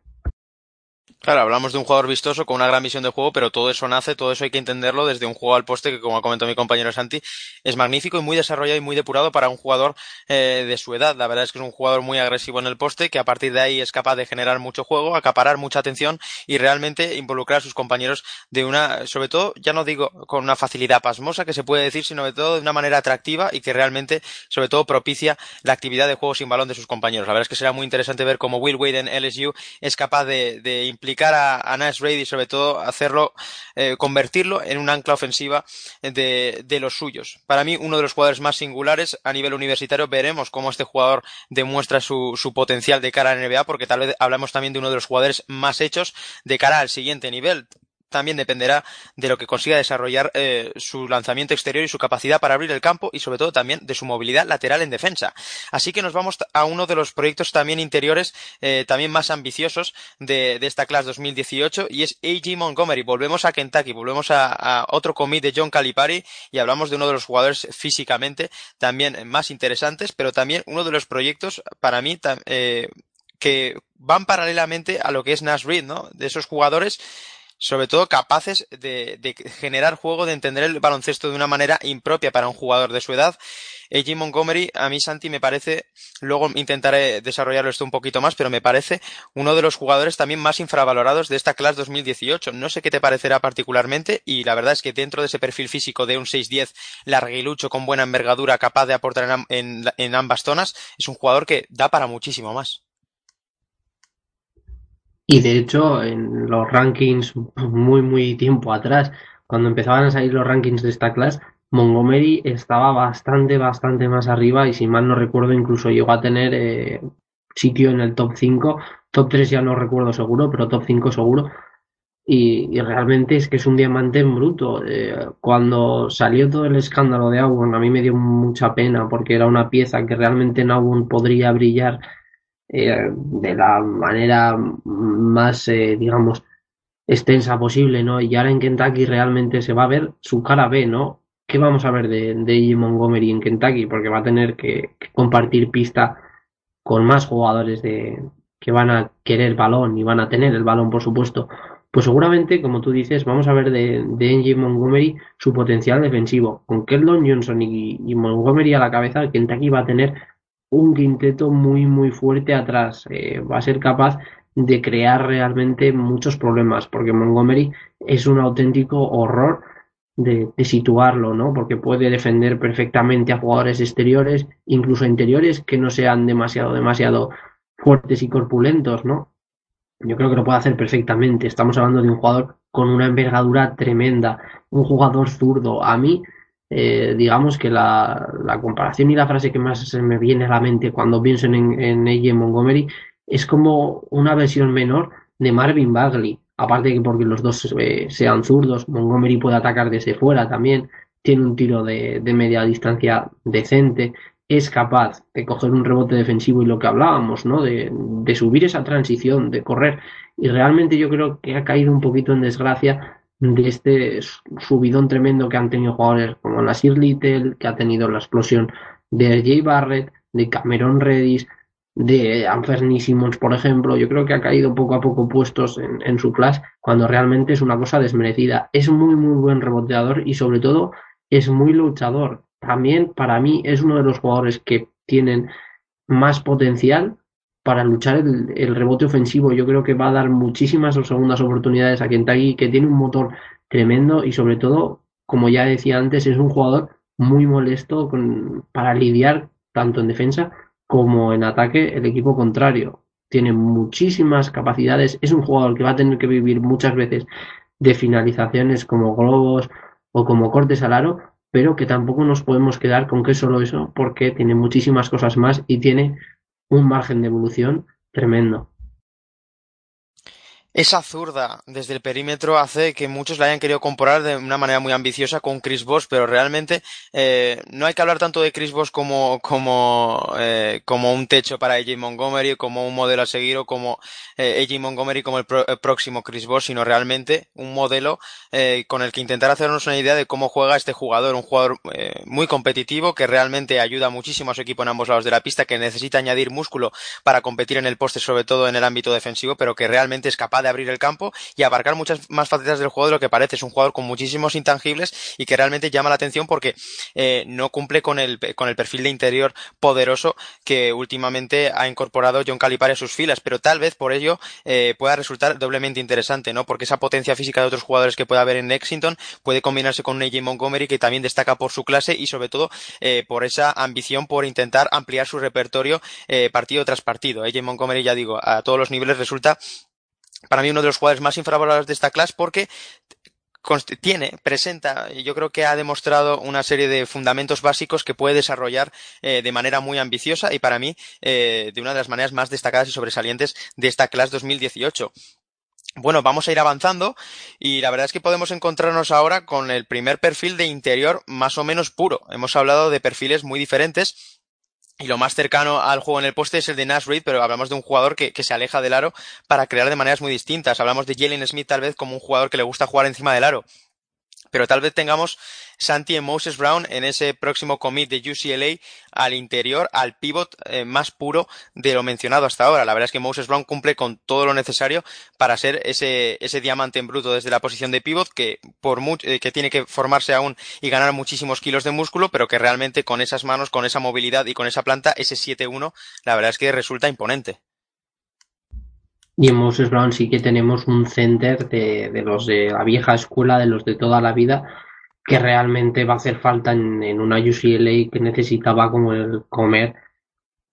Claro, hablamos de un jugador vistoso con una gran visión de juego, pero todo eso nace, todo eso hay que entenderlo desde un juego al poste que, como ha comentado mi compañero Santi, es magnífico y muy desarrollado y muy depurado para un jugador eh, de su edad. La verdad es que es un jugador muy agresivo en el poste, que a partir de ahí es capaz de generar mucho juego, acaparar mucha atención y realmente involucrar a sus compañeros de una, sobre todo, ya no digo con una facilidad pasmosa que se puede decir, sino de todo de una manera atractiva y que realmente, sobre todo, propicia la actividad de juego sin balón de sus compañeros. La verdad es que será muy interesante ver cómo Will Wade en LSU es capaz de, de implicar a, a Nash Reid y sobre todo hacerlo, eh, convertirlo en un ancla ofensiva de, de, los suyos. Para mí, uno de los jugadores más singulares a nivel universitario, veremos cómo este jugador demuestra su, su potencial de cara a la NBA, porque tal vez hablamos también de uno de los jugadores más hechos de cara al siguiente nivel también dependerá de lo que consiga desarrollar eh, su lanzamiento exterior y su capacidad para abrir el campo y sobre todo también de su movilidad lateral en defensa. Así que nos vamos a uno de los proyectos también interiores, eh, también más ambiciosos de, esta clase 2018 y es A.G. Montgomery. Volvemos a Kentucky, volvemos a, a otro commit de John Calipari y hablamos de uno de los jugadores físicamente también más interesantes, pero también uno de los proyectos para mí eh, que van paralelamente a lo que es Nash Reed, ¿no? De esos jugadores sobre todo capaces de, de, generar juego, de entender el baloncesto de una manera impropia para un jugador de su edad. A.J. Montgomery, a mí Santi me parece, luego intentaré desarrollarlo esto un poquito más, pero me parece uno de los jugadores también más infravalorados de esta clase 2018. No sé qué te parecerá particularmente y la verdad es que dentro de ese perfil físico de un 6-10 larguilucho con buena envergadura capaz de aportar en ambas zonas, es un jugador que da para muchísimo más. Y de hecho, en los rankings muy, muy tiempo atrás, cuando empezaban a salir los rankings de esta clase, Montgomery estaba bastante, bastante más arriba y si mal no recuerdo, incluso llegó a tener eh, sitio en el top 5. Top 3 ya no recuerdo seguro, pero top 5 seguro. y, realmente es que es un diamante en bruto. Eh, cuando salió todo el escándalo de Auburn, a mí me dio mucha pena porque era una pieza que realmente en Auburn podría brillar eh, de la manera más, eh, digamos, extensa posible, ¿no? Y ahora en Kentucky realmente se va a ver su cara B, ¿no? ¿Qué vamos a ver de, de Montgomery en Kentucky? Porque va a tener que, compartir pista con más jugadores de, que van a querer balón y van a tener el balón, por supuesto. Pues seguramente, como tú dices, vamos a ver de, de Montgomery su potencial defensivo. Con Keldon Johnson y, y, Montgomery a la cabeza, Kentucky va a tener un quinteto muy, muy fuerte atrás. Eh, va a ser capaz de crear realmente muchos problemas, porque Montgomery es un auténtico horror de, situarlo, ¿no? Porque puede defender perfectamente a jugadores exteriores, incluso interiores que no sean demasiado, demasiado fuertes y corpulentos, ¿no? Yo creo que lo puede hacer perfectamente. Estamos hablando de un jugador con una envergadura tremenda, un jugador zurdo. A mí, eh, digamos que la, comparación y la frase que más se me viene a la mente cuando pienso en, en AJ Montgomery es como una versión menor de Marvin Bagley. Aparte de que porque los dos eh, sean zurdos, Montgomery puede atacar desde fuera también, tiene un tiro de, de media distancia decente, es capaz de coger un rebote defensivo y lo que hablábamos, ¿no? De, de, subir esa transición, de correr. Y realmente yo creo que ha caído un poquito en desgracia de este subidón tremendo que han tenido jugadores como Nasir Little, que ha tenido la explosión de Jay Barrett, de Cameron Redis, de Anthony Simmons, por ejemplo, yo creo que ha caído poco a poco puestos en, en su clase cuando realmente es una cosa desmerecida. Es muy, muy buen reboteador y sobre todo es muy luchador. También para mí es uno de los jugadores que tienen más potencial para luchar el, rebote ofensivo. Yo creo que va a dar muchísimas segundas oportunidades a Kentucky, que tiene un motor tremendo y sobre todo, como ya decía antes, es un jugador muy molesto para lidiar tanto en defensa como en ataque el equipo contrario. Tiene muchísimas capacidades, es un jugador que va a tener que vivir muchas veces de finalizaciones como globos o como cortes al aro, pero que tampoco nos podemos quedar con que solo eso, porque tiene muchísimas cosas más y tiene un margen de evolución tremendo. Esa zurda desde el perímetro hace que muchos la hayan querido comparar de una manera muy ambiciosa con Chris Bosh, pero realmente eh, no hay que hablar tanto de Chris Bosh como, como, eh, como un techo para AJ Montgomery, como un modelo a seguir o como eh, Montgomery como el, próximo Chris Bosh, sino realmente un modelo eh, con el que intentar hacernos una idea de cómo juega este jugador, un jugador eh, muy competitivo que realmente ayuda muchísimo a su equipo en ambos lados de la pista, que necesita añadir músculo para competir en el poste, sobre todo en el ámbito defensivo, pero que realmente es capaz de abrir el campo y abarcar muchas más facetas del juego de lo que parece. Es un jugador con muchísimos intangibles y que realmente llama la atención porque eh, no cumple con el, con el perfil de interior poderoso que últimamente ha incorporado John Calipari a sus filas, pero tal vez por ello eh, pueda resultar doblemente interesante, ¿no? Porque esa potencia física de otros jugadores que puede haber en Lexington puede combinarse con un AJ Montgomery que también destaca por su clase y sobre todo eh, por esa ambición por intentar ampliar su repertorio partido tras partido. AJ Montgomery, ya digo, a todos los niveles resulta para mí uno de los jugadores más infravalorados de esta clase porque tiene, presenta, yo creo que ha demostrado una serie de fundamentos básicos que puede desarrollar eh, de manera muy ambiciosa y para mí eh, de una de las maneras más destacadas y sobresalientes de esta clase 2018. Bueno, vamos a ir avanzando y la verdad es que podemos encontrarnos ahora con el primer perfil de interior más o menos puro. Hemos hablado de perfiles muy diferentes y lo más cercano al juego en el poste es el de Nash Reed, pero hablamos de un jugador que, que, se aleja del aro para crear de maneras muy distintas. Hablamos de Jalen Smith tal vez como un jugador que le gusta jugar encima del aro. Pero tal vez tengamos Santi y Moses Brown en ese próximo commit de UCLA al interior, al pivot eh, más puro de lo mencionado hasta ahora. La verdad es que Moses Brown cumple con todo lo necesario para ser ese, ese diamante en bruto desde la posición de pivot que, por eh, que tiene que formarse aún y ganar muchísimos kilos de músculo, pero que realmente con esas manos, con esa movilidad y con esa planta, ese 7-1, la verdad es que resulta imponente. Y en Moses Brown sí que tenemos un center de, de, los de la vieja escuela, de los de toda la vida, que realmente va a hacer falta en, en una UCLA que necesitaba como el comer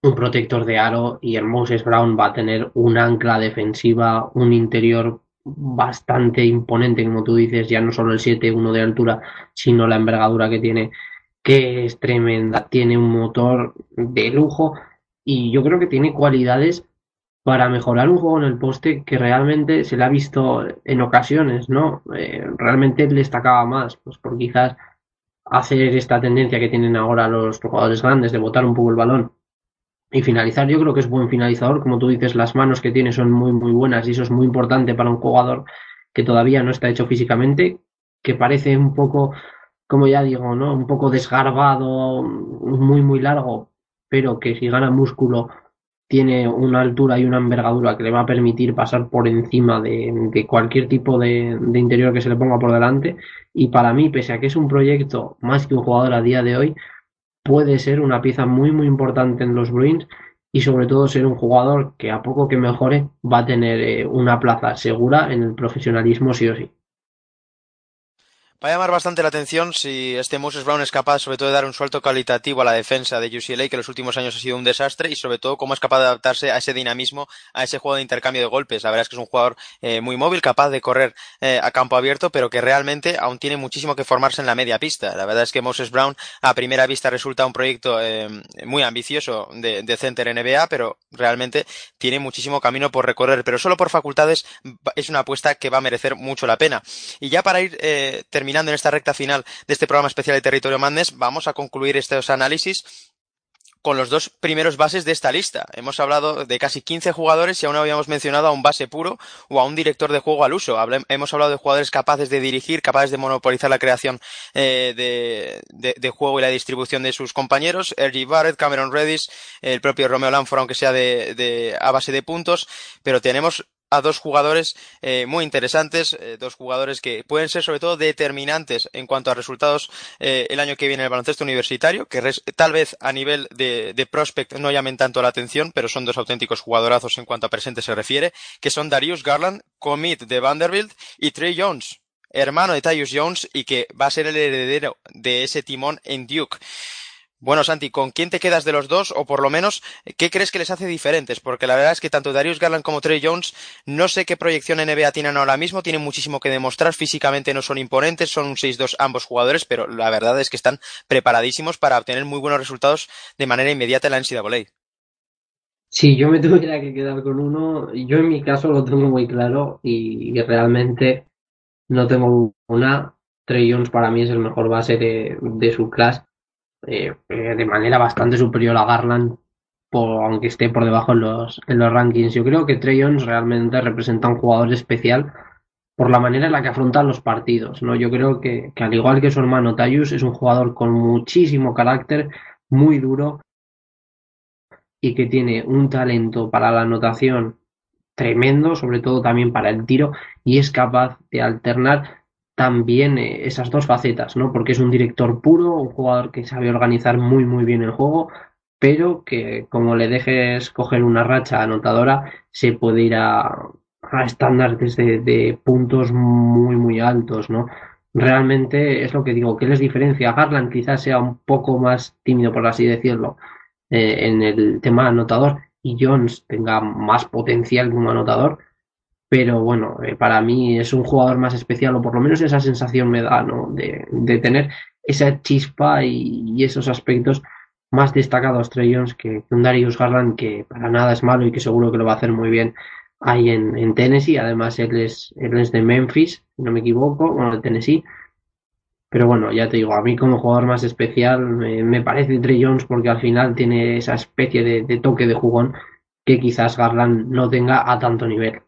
un protector de aro. Y el Moses Brown va a tener un ancla defensiva, un interior bastante imponente, como tú dices, ya no solo el 7-1 de altura, sino la envergadura que tiene, que es tremenda, tiene un motor de lujo y yo creo que tiene cualidades para mejorar un juego en el poste que realmente se le ha visto en ocasiones, ¿no? Eh, realmente destacaba más, pues por quizás hacer esta tendencia que tienen ahora los jugadores grandes de botar un poco el balón y finalizar. Yo creo que es buen finalizador, como tú dices, las manos que tiene son muy, muy buenas y eso es muy importante para un jugador que todavía no está hecho físicamente, que parece un poco, como ya digo, ¿no? Un poco desgarbado, muy, muy largo, pero que si gana músculo tiene una altura y una envergadura que le va a permitir pasar por encima de, cualquier tipo de, interior que se le ponga por delante. Y para mí, pese a que es un proyecto más que un jugador a día de hoy, puede ser una pieza muy, muy importante en los Bruins y sobre todo ser un jugador que a poco que mejore va a tener eh, una plaza segura en el profesionalismo sí o sí. Va a llamar bastante la atención si este Moses Brown es capaz sobre todo de dar un salto cualitativo a la defensa de UCLA, que los últimos años ha sido un desastre, y sobre todo cómo es capaz de adaptarse a ese dinamismo, a ese juego de intercambio de golpes. La verdad es que es un jugador eh, muy móvil, capaz de correr eh, a campo abierto, pero que realmente aún tiene muchísimo que formarse en la media pista. La verdad es que Moses Brown a primera vista resulta un proyecto eh, muy ambicioso de, de center NBA, pero realmente tiene muchísimo camino por recorrer, pero solo por facultades es una apuesta que va a merecer mucho la pena. Y ya para ir terminando terminando en esta recta final de este programa especial de Territorio Madness, vamos a concluir estos análisis con los dos primeros bases de esta lista. Hemos hablado de casi 15 jugadores y aún no habíamos mencionado a un base puro o a un director de juego al uso. hemos hablado de jugadores capaces de dirigir, capaces de monopolizar la creación eh, de, de, juego y la distribución de sus compañeros. R.G. Barrett, Cameron Reddish, el propio Romeo Lanford, aunque sea de, a base de puntos. Pero tenemos a dos jugadores eh, muy interesantes, eh, dos jugadores que pueden ser sobre todo determinantes en cuanto a resultados eh, el año que viene en el baloncesto universitario, que tal vez a nivel de, de, prospect no llamen tanto la atención, pero son dos auténticos jugadorazos en cuanto a presente se refiere, que son Darius Garland, commit de Vanderbilt, y Trey Jones, hermano de Tyus Jones y que va a ser el heredero de ese timón en Duke. Bueno, Santi, ¿con quién te quedas de los dos? O por lo menos, ¿qué crees que les hace diferentes? Porque la verdad es que tanto Darius Garland como Trey Jones, no sé qué proyección NBA tienen ahora mismo, tienen muchísimo que demostrar, físicamente no son imponentes, son un 6-2 ambos jugadores, pero la verdad es que están preparadísimos para obtener muy buenos resultados de manera inmediata en la NCAA. Sí, yo me tuviera que quedar con uno, yo en mi caso lo tengo muy claro y, realmente no tengo una. Trey Jones para mí es el mejor base de, de su clase eh, eh, de manera bastante superior a Garland, aunque esté por debajo en los, en los rankings. Yo creo que Trey realmente representa un jugador especial por la manera en la que afronta los partidos. ¿no? Yo creo que, que al igual que su hermano Tayus, es un jugador con muchísimo carácter, muy duro y que tiene un talento para la anotación tremendo, sobre todo también para el tiro, y es capaz de alternar también eh, esas dos facetas, ¿no? Porque es un director puro, un jugador que sabe organizar muy muy bien el juego, pero que como le dejes coger una racha anotadora, se puede ir a, estándares de, puntos muy muy altos, ¿no? Realmente es lo que digo, ¿qué les diferencia? Garland quizás sea un poco más tímido, por así decirlo, eh, en el tema anotador y Jones tenga más potencial como anotador, pero bueno, eh, para mí es un jugador más especial, o por lo menos esa sensación me da, ¿no? De, de tener esa chispa y, esos aspectos más destacados Trey Jones que, un Darius Garland que para nada es malo y que seguro que lo va a hacer muy bien ahí en, en Tennessee. Además, él es, él es de Memphis, si no me equivoco, bueno, de Tennessee. Pero bueno, ya te digo, a mí como jugador más especial me, parece Trey Jones porque al final tiene esa especie de, de toque de jugón que quizás Garland no tenga a tanto nivel.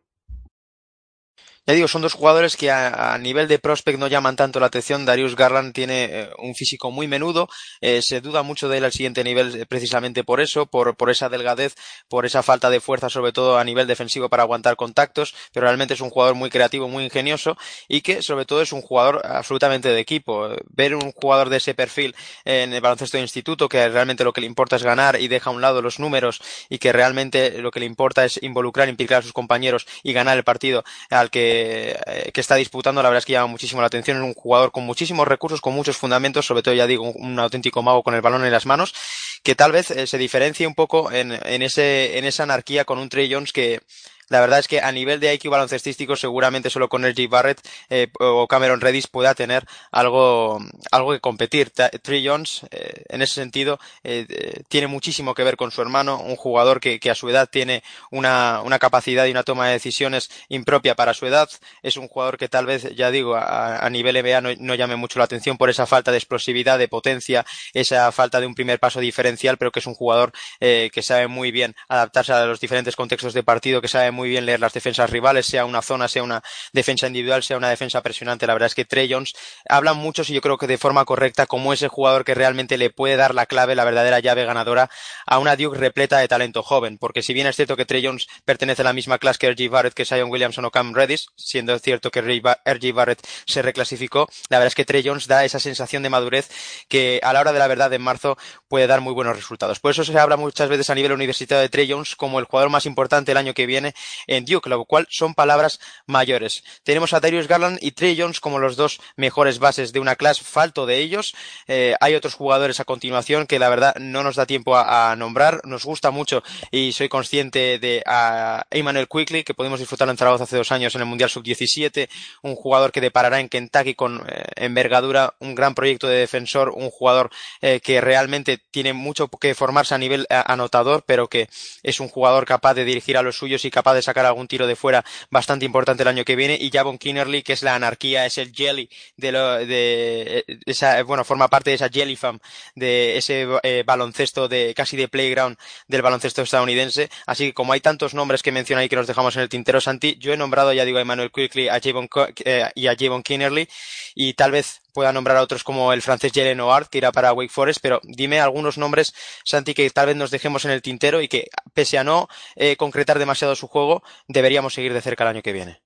Ya digo, son dos jugadores que a, nivel de prospect no llaman tanto la atención. Darius Garland tiene eh, un físico muy menudo, eh, se duda mucho de él al siguiente nivel eh, precisamente por eso, por, por esa delgadez, por esa falta de fuerza, sobre todo a nivel defensivo para aguantar contactos, pero realmente es un jugador muy creativo, muy ingenioso y que sobre todo es un jugador absolutamente de equipo. Ver un jugador de ese perfil en el baloncesto de instituto que realmente lo que le importa es ganar y deja a un lado los números y que realmente lo que le importa es involucrar, implicar a sus compañeros y ganar el partido al que eh, que está disputando, la verdad es que llama muchísimo la atención, un jugador con muchísimos recursos, con muchos fundamentos, sobre todo ya digo, un, auténtico mago con el balón en las manos, que tal vez eh, se diferencie un poco en, en, ese, en esa anarquía con un Trey Jones que la verdad es que a nivel de IQ baloncestístico seguramente solo con RJ Barrett eh, o Cameron Redis pueda tener algo, algo que competir. Trey Jones, eh, en ese sentido, eh, tiene muchísimo que ver con su hermano, un jugador que, a su edad tiene una, una, capacidad y una toma de decisiones impropia para su edad. Es un jugador que tal vez, ya digo, a, nivel NBA no, llame mucho la atención por esa falta de explosividad, de potencia, esa falta de un primer paso diferencial, pero que es un jugador que sabe muy bien adaptarse a los diferentes contextos de partido, que sabe muy bien leer las defensas rivales, sea una zona, sea una defensa individual, sea una defensa presionante. La verdad es que Trey Jones hablan muchos y yo creo que de forma correcta como ese jugador que realmente le puede dar la clave, la verdadera llave ganadora a una Duke repleta de talento joven. Porque si bien es cierto que Trey Jones pertenece a la misma clase que R.G. Barrett, que Zion Williamson o Cam Redis, siendo cierto que R.G. Barrett se reclasificó, la verdad es que Trey Jones da esa sensación de madurez que a la hora de la verdad en marzo puede dar muy buenos resultados. Por eso se habla muchas veces a nivel universitario de Trey Jones como el jugador más importante el año que viene en Duke, lo cual son palabras mayores. Tenemos a Darius Garland y Trey Jones como los dos mejores bases de una clase, falto de ellos. Eh, hay otros jugadores a continuación que la verdad no nos da tiempo a, nombrar. Nos gusta mucho y soy consciente de a Emmanuel Quickly, que podemos disfrutar en Zaragoza hace dos años en el Mundial Sub-17, un jugador que deparará en Kentucky con eh, envergadura, un gran proyecto de defensor, un jugador eh, que realmente tiene mucho que formarse a nivel anotador, pero que es un jugador capaz de dirigir a los suyos y capaz de sacar algún tiro de fuera bastante importante el año que viene. Y Javon Kinnerly, que es la anarquía, es el jelly de, lo, de esa, bueno, forma parte de esa jelly fam, de ese eh, baloncesto de casi de playground del baloncesto estadounidense. Así que como hay tantos nombres que menciona ahí que nos dejamos en el tintero, Santi, yo he nombrado, ya digo, a Emmanuel Quickly a Javon, eh, y a Javon Kinnerly y tal vez pueda nombrar a otros como el francés Jalen Oart, que irá para Wake Forest, pero dime algunos nombres, Santi, que tal vez nos dejemos en el tintero y que, pese a no eh, concretar demasiado su juego, deberíamos seguir de cerca el año que viene.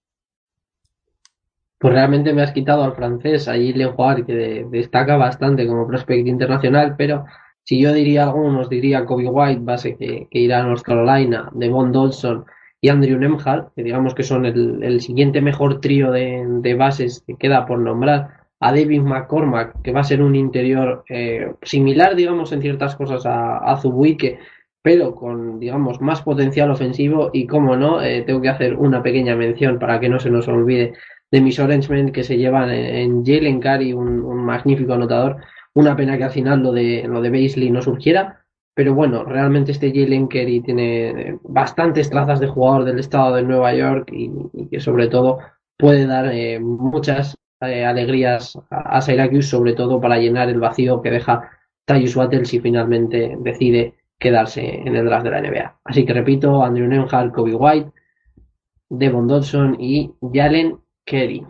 Pues realmente me has quitado al francés, a Jalen Oart, que de, destaca bastante como prospect internacional, pero si yo diría algunos, diría Kobe White, base que, irá a North Carolina, Devon Dodson y Andrew Nemhal, que digamos que son el, siguiente mejor trío de bases que queda por nombrar a David McCormack, que va a ser un interior eh, similar, digamos, en ciertas cosas a, a pero con, digamos, más potencial ofensivo. Y como no, eh, tengo que hacer una pequeña mención para que no se nos olvide de mis Orangemen que se llevan en, en Jalen un, magnífico anotador. Una pena que al final lo de, lo de Baisley no surgiera. Pero bueno, realmente este Jalen Carey tiene bastantes trazas de jugador del estado de Nueva York y, y que sobre todo puede dar eh, muchas eh, alegrías a, a Syracuse, sobre todo para llenar el vacío que deja Tyus Battle si finalmente decide quedarse en el draft de la NBA. Así que repito, Andrew Nemhard, Kobe White, Devon Dodson y Jalen Kerry.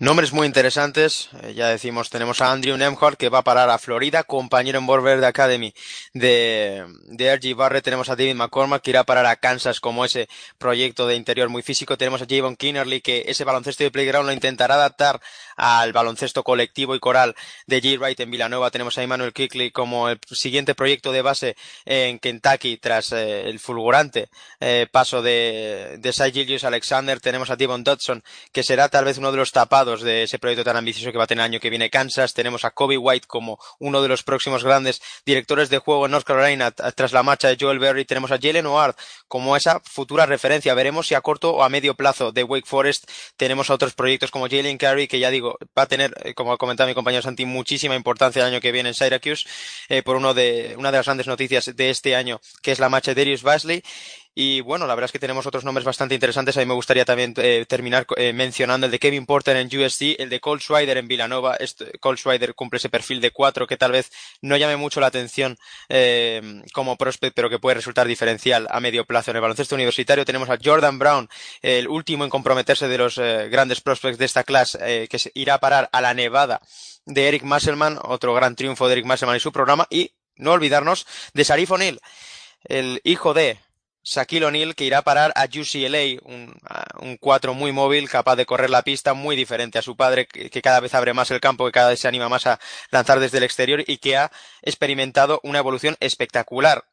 Nombres muy interesantes, eh, ya decimos, tenemos a Andrew Nemhart que va a parar a Florida, compañero en Borverde Academy de, de RG Barrett, tenemos a David McCormack que irá a parar a Kansas como ese proyecto de interior muy físico, tenemos a Javon Kinnerly que ese baloncesto de playground lo intentará adaptar al baloncesto colectivo y coral de G. Wright en Villanova, tenemos a Emmanuel Kickley como el siguiente proyecto de base en Kentucky tras eh, el fulgurante eh, paso de, de Gillius Alexander, tenemos a Devon Dodson que será tal vez uno de los tapados de ese proyecto tan ambicioso que va a tener el año que viene Kansas. Tenemos a Kobe White como uno de los próximos grandes directores de juego en North Carolina tras la marcha de Joel Berry. Tenemos a Jalen Ward como esa futura referencia. Veremos si a corto o a medio plazo de Wake Forest tenemos a otros proyectos como Jalen Carey, que ya digo, va a tener, eh, como ha comentado mi compañero Santi, muchísima importancia el año que viene en Syracuse, eh, por uno de, una de las grandes noticias de este año, que es la marcha de Darius Basley. Y bueno, la verdad es que tenemos otros nombres bastante interesantes. A mí me gustaría también eh, terminar eh, mencionando el de Kevin Porter en USC, el de Cole Schwider en Villanova. Este, Cole Schwider cumple ese perfil de cuatro que tal vez no llame mucho la atención eh, como prospect, pero que puede resultar diferencial a medio plazo. En el baloncesto universitario tenemos a Jordan Brown, el último en comprometerse de los eh, grandes prospects de esta clase, eh, que irá a parar a la Nevada de Eric Musselman, otro gran triunfo de Eric Musselman y su programa. Y no olvidarnos de Sarif O'Neill, el hijo de Shaquille O'Neal que irá a parar a UCLA, un, un cuatro muy móvil, capaz de correr la pista, muy diferente a su padre, que, que, cada vez abre más el campo, que cada vez se anima más a lanzar desde el exterior y que ha experimentado una evolución espectacular.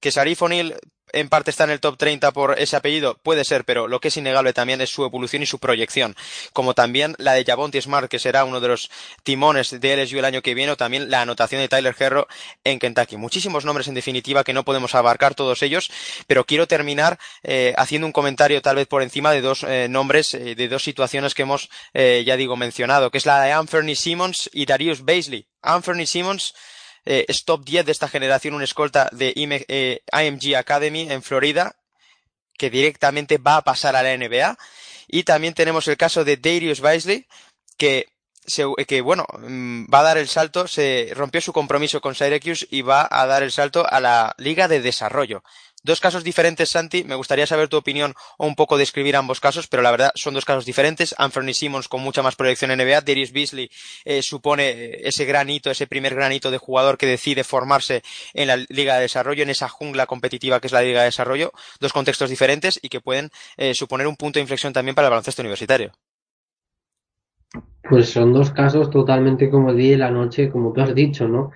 Que Sarif O'Neill en parte está en el top 30 por ese apellido, puede ser, pero lo que es innegable también es su evolución y su proyección, como también la de Javonte Smart, que será uno de los timones de LSU el año que viene, o también la anotación de Tyler Herro en Kentucky. Muchísimos nombres en definitiva que no podemos abarcar todos ellos, pero quiero terminar eh, haciendo un comentario tal vez por encima de dos eh, nombres, eh, de dos situaciones que hemos, ya digo, mencionado, que es la de Anthony Simmons y Darius Baisley. Anthony Simmons eh, es top 10 de esta generación, un escolta de IMG eh, Academy en Florida, que directamente va a pasar a la NBA. Y también tenemos el caso de Darius Baisley, que, que bueno, mm, va a dar el salto, se rompió su compromiso con Syracuse y va a dar el salto a la Liga de Desarrollo. Dos casos diferentes, Santi. Me gustaría saber tu opinión o un poco describir ambos casos, pero la verdad son dos casos diferentes. Anthony Simmons con mucha más proyección en NBA. Darius Beasley eh, supone eh, ese granito, ese primer granito de jugador que decide formarse en la Liga de Desarrollo, en esa jungla competitiva que es la Liga de Desarrollo. Dos contextos diferentes y que pueden eh, suponer un punto de inflexión también para el baloncesto universitario. Pues son dos casos totalmente como y la noche, como tú has dicho, ¿no?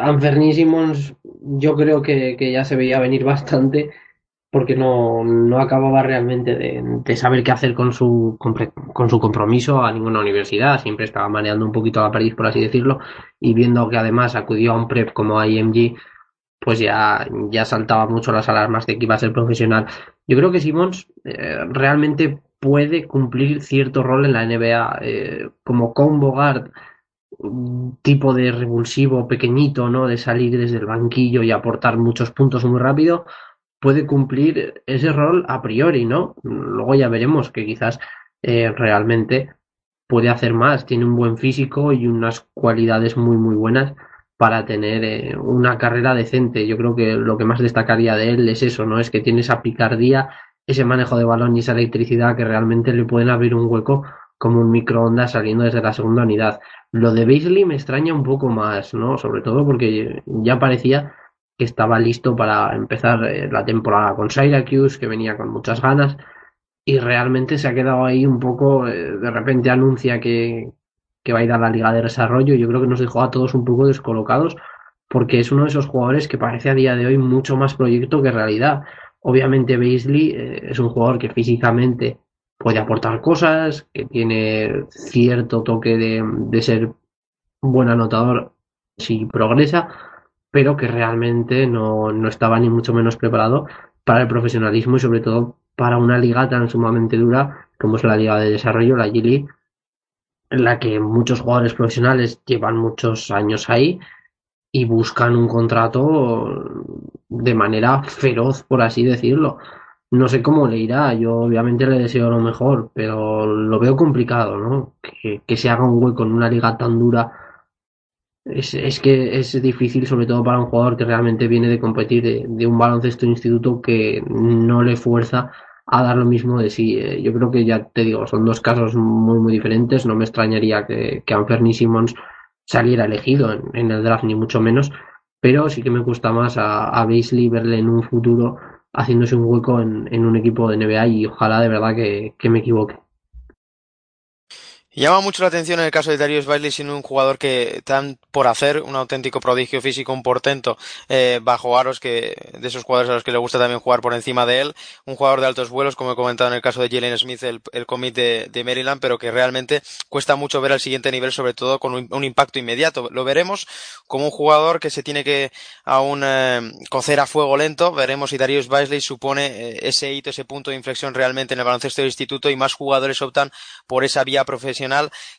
Anthony Simmons yo creo que, ya se veía venir bastante porque no, no acababa realmente de, saber qué hacer con su, con su compromiso a ninguna universidad. Siempre estaba maneando un poquito la perdiz, por así decirlo, y viendo que además acudió a un prep como IMG, pues ya, ya saltaba mucho las alarmas de que iba a ser profesional. Yo creo que Simmons eh, realmente puede cumplir cierto rol en la NBA eh, como combo guard un tipo de revulsivo pequeñito, ¿no? De salir desde el banquillo y aportar muchos puntos muy rápido, puede cumplir ese rol a priori, ¿no? Luego ya veremos que quizás eh, realmente puede hacer más, tiene un buen físico y unas cualidades muy muy buenas para tener eh, una carrera decente. Yo creo que lo que más destacaría de él es eso, ¿no? Es que tiene esa picardía, ese manejo de balón y esa electricidad que realmente le pueden abrir un hueco como un microondas saliendo desde la segunda unidad. Lo de Beasley me extraña un poco más, ¿no? Sobre todo porque ya parecía que estaba listo para empezar eh, la temporada con Syracuse, que venía con muchas ganas, y realmente se ha quedado ahí un poco, eh, de repente anuncia que, que va a ir a la Liga de Desarrollo, yo creo que nos dejó a todos un poco descolocados, porque es uno de esos jugadores que parece a día de hoy mucho más proyecto que realidad. Obviamente Beasley eh, es un jugador que físicamente puede aportar cosas, que tiene cierto toque de, de ser buen anotador si progresa, pero que realmente no, no estaba ni mucho menos preparado para el profesionalismo y sobre todo para una liga tan sumamente dura como es la Liga de Desarrollo, la G en la que muchos jugadores profesionales llevan muchos años ahí y buscan un contrato de manera feroz, por así decirlo. No sé cómo le irá, yo obviamente le deseo lo mejor, pero lo veo complicado, ¿no? Que, se haga un hueco en una liga tan dura. Es, es, que es difícil, sobre todo para un jugador que realmente viene de competir de, un baloncesto instituto que no le fuerza a dar lo mismo de sí. Eh, yo creo que ya te digo, son dos casos muy, muy diferentes. No me extrañaría que, que Anferni Simmons saliera elegido en, el draft, ni mucho menos, pero sí que me gusta más a, a Beasley verle en un futuro haciéndose un hueco en, en un equipo de NBA y ojalá de verdad que, que me equivoque. Llama mucho la atención en el caso de Darius Bailey siendo un jugador que tan por hacer, un auténtico prodigio físico, un portento eh, bajo aros que de esos jugadores a los que le gusta también jugar por encima de él, un jugador de altos vuelos, como he comentado en el caso de Jalen Smith, el, el commit de, Maryland, pero que realmente cuesta mucho ver al siguiente nivel, sobre todo con un, impacto inmediato. Lo veremos como un jugador que se tiene que aún eh, cocer a fuego lento, veremos si Darius Bailey supone eh, ese hito, ese punto de inflexión realmente en el baloncesto del instituto y más jugadores optan por esa vía profesional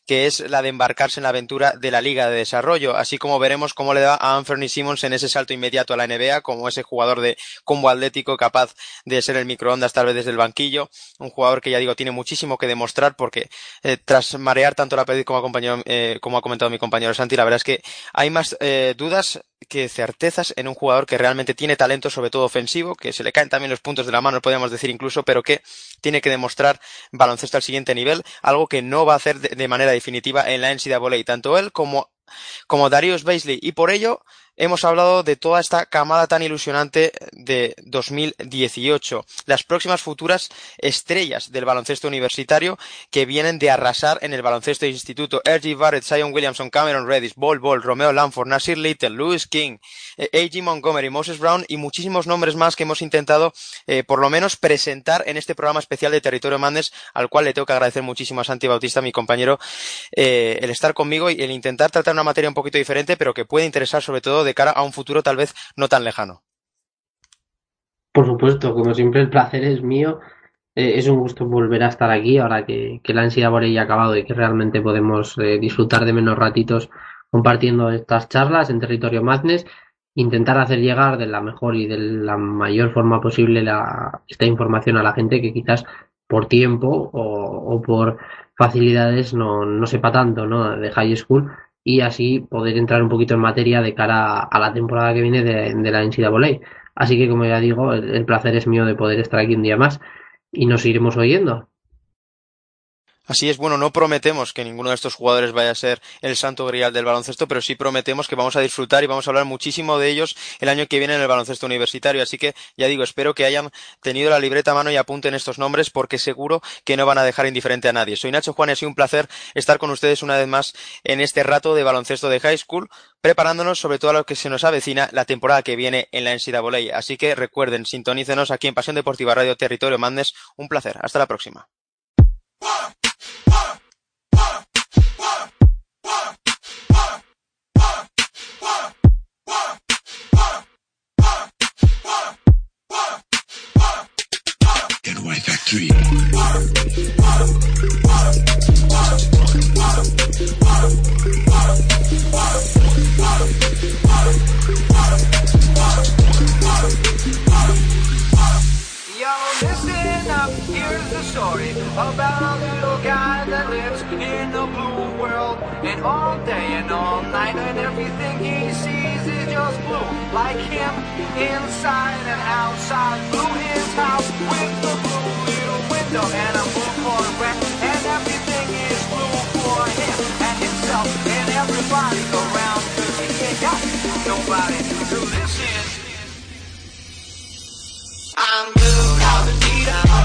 que es la de embarcarse en la aventura de la Liga de Desarrollo, así como veremos cómo le da a Anthony Simmons en ese salto inmediato a la NBA, como ese jugador de combo atlético capaz de ser el microondas tal vez desde el banquillo, un jugador que ya digo tiene muchísimo que demostrar porque eh, tras marear tanto la pérdida como, eh, como ha comentado mi compañero Santi, la verdad es que hay más eh, dudas que certezas en un jugador que realmente tiene talento, sobre todo ofensivo, que se le caen también los puntos de la mano, podríamos decir incluso, pero que tiene que demostrar baloncesto al siguiente nivel, algo que no va a hacer de, manera definitiva en la NCAA, tanto él como, como Darius Baisley, y por ello hemos hablado de toda esta camada tan ilusionante de 2018, las próximas futuras estrellas del baloncesto universitario que vienen de arrasar en el baloncesto de instituto. R.G. Barrett, Zion Williamson, Cameron Reddish, Ball Ball, Romeo Lanford, Nasir Little, Lewis King, eh, A.G. Montgomery, Moses Brown y muchísimos nombres más que hemos intentado eh, por lo menos presentar en este programa especial de Territorio Mandes, al cual le tengo que agradecer muchísimo a Santi Bautista, mi compañero, eh, el estar conmigo y el intentar tratar una materia un poquito diferente, pero que puede interesar sobre todo de cara a un futuro tal vez no tan lejano. Por supuesto, como siempre el placer es mío. Eh, es un gusto volver a estar aquí ahora que, que la ansiedad por ella ha acabado y que realmente podemos eh, disfrutar de menos ratitos compartiendo estas charlas en territorio Madness. Intentar hacer llegar de la mejor y de la mayor forma posible la, esta información a la gente que quizás por tiempo o, o por facilidades no, no sepa tanto ¿no? de high school y así poder entrar un poquito en materia de cara a la temporada que viene de, de la NCAA. Así que, como ya digo, el, el placer es mío de poder estar aquí un día más y nos iremos oyendo. Así es, bueno, no prometemos que ninguno de estos jugadores vaya a ser el santo grial del baloncesto, pero sí prometemos que vamos a disfrutar y vamos a hablar muchísimo de ellos el año que viene en el baloncesto universitario. Así que, ya digo, espero que hayan tenido la libreta a mano y apunten estos nombres porque seguro que no van a dejar indiferente a nadie. Soy Nacho Juan y un placer estar con ustedes una vez más en este rato de baloncesto de high school, preparándonos sobre todo a lo que se nos avecina la temporada que viene en la NCAA. Así que recuerden, sintonícenos aquí en Pasión Deportiva Radio Territorio Mandes. Un placer. Hasta la próxima. Factory. Yo, listen up, here's the story about a little guy that lives in a blue world. And all day and all night, and everything he sees is just blue. Like him, inside and outside. Blue his house with the window and a blue Corvette. And everything is blue for him and himself and everybody nobody to listen. I'm blue, I'm a deed,